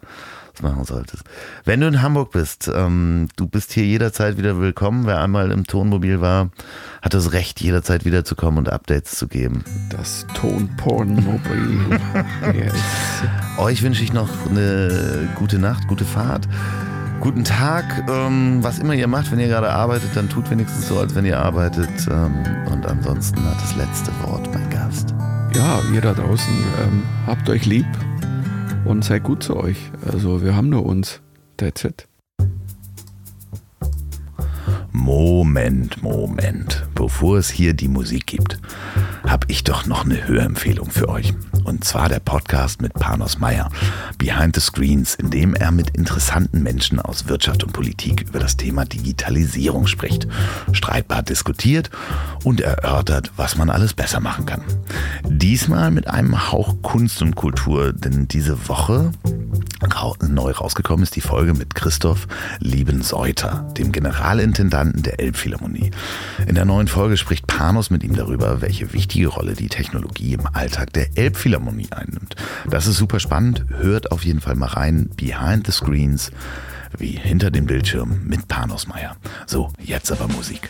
machen solltest. Wenn du in Hamburg bist, ähm, du bist hier jederzeit wieder willkommen. Wer einmal im Tonmobil war, hat das Recht, jederzeit wiederzukommen und Updates zu geben. Das Tonpornmobil. <laughs> yes. Euch wünsche ich noch eine gute Nacht, gute Fahrt. Guten Tag, ähm, was immer ihr macht, wenn ihr gerade arbeitet, dann tut wenigstens so, als wenn ihr arbeitet. Ähm, und ansonsten hat das letzte Wort mein Gast. Ja, ihr da draußen, ähm, habt euch lieb, und seid gut zu euch. Also wir haben nur uns. That's it. Moment, Moment. Bevor es hier die Musik gibt, habe ich doch noch eine Hörempfehlung für euch. Und zwar der Podcast mit Panos Meyer, Behind the Screens, in dem er mit interessanten Menschen aus Wirtschaft und Politik über das Thema Digitalisierung spricht, streitbar diskutiert und erörtert, was man alles besser machen kann. Diesmal mit einem Hauch Kunst und Kultur, denn diese Woche neu rausgekommen ist die Folge mit Christoph Liebenseuter, dem Generalintendanten der Elbphilharmonie. In der neuen Folge spricht Panos mit ihm darüber, welche wichtige Rolle die Technologie im Alltag der Elbphilharmonie einnimmt. Das ist super spannend. Hört auf jeden Fall mal rein. Behind the Screens, wie hinter dem Bildschirm mit Panos Meyer. So, jetzt aber Musik.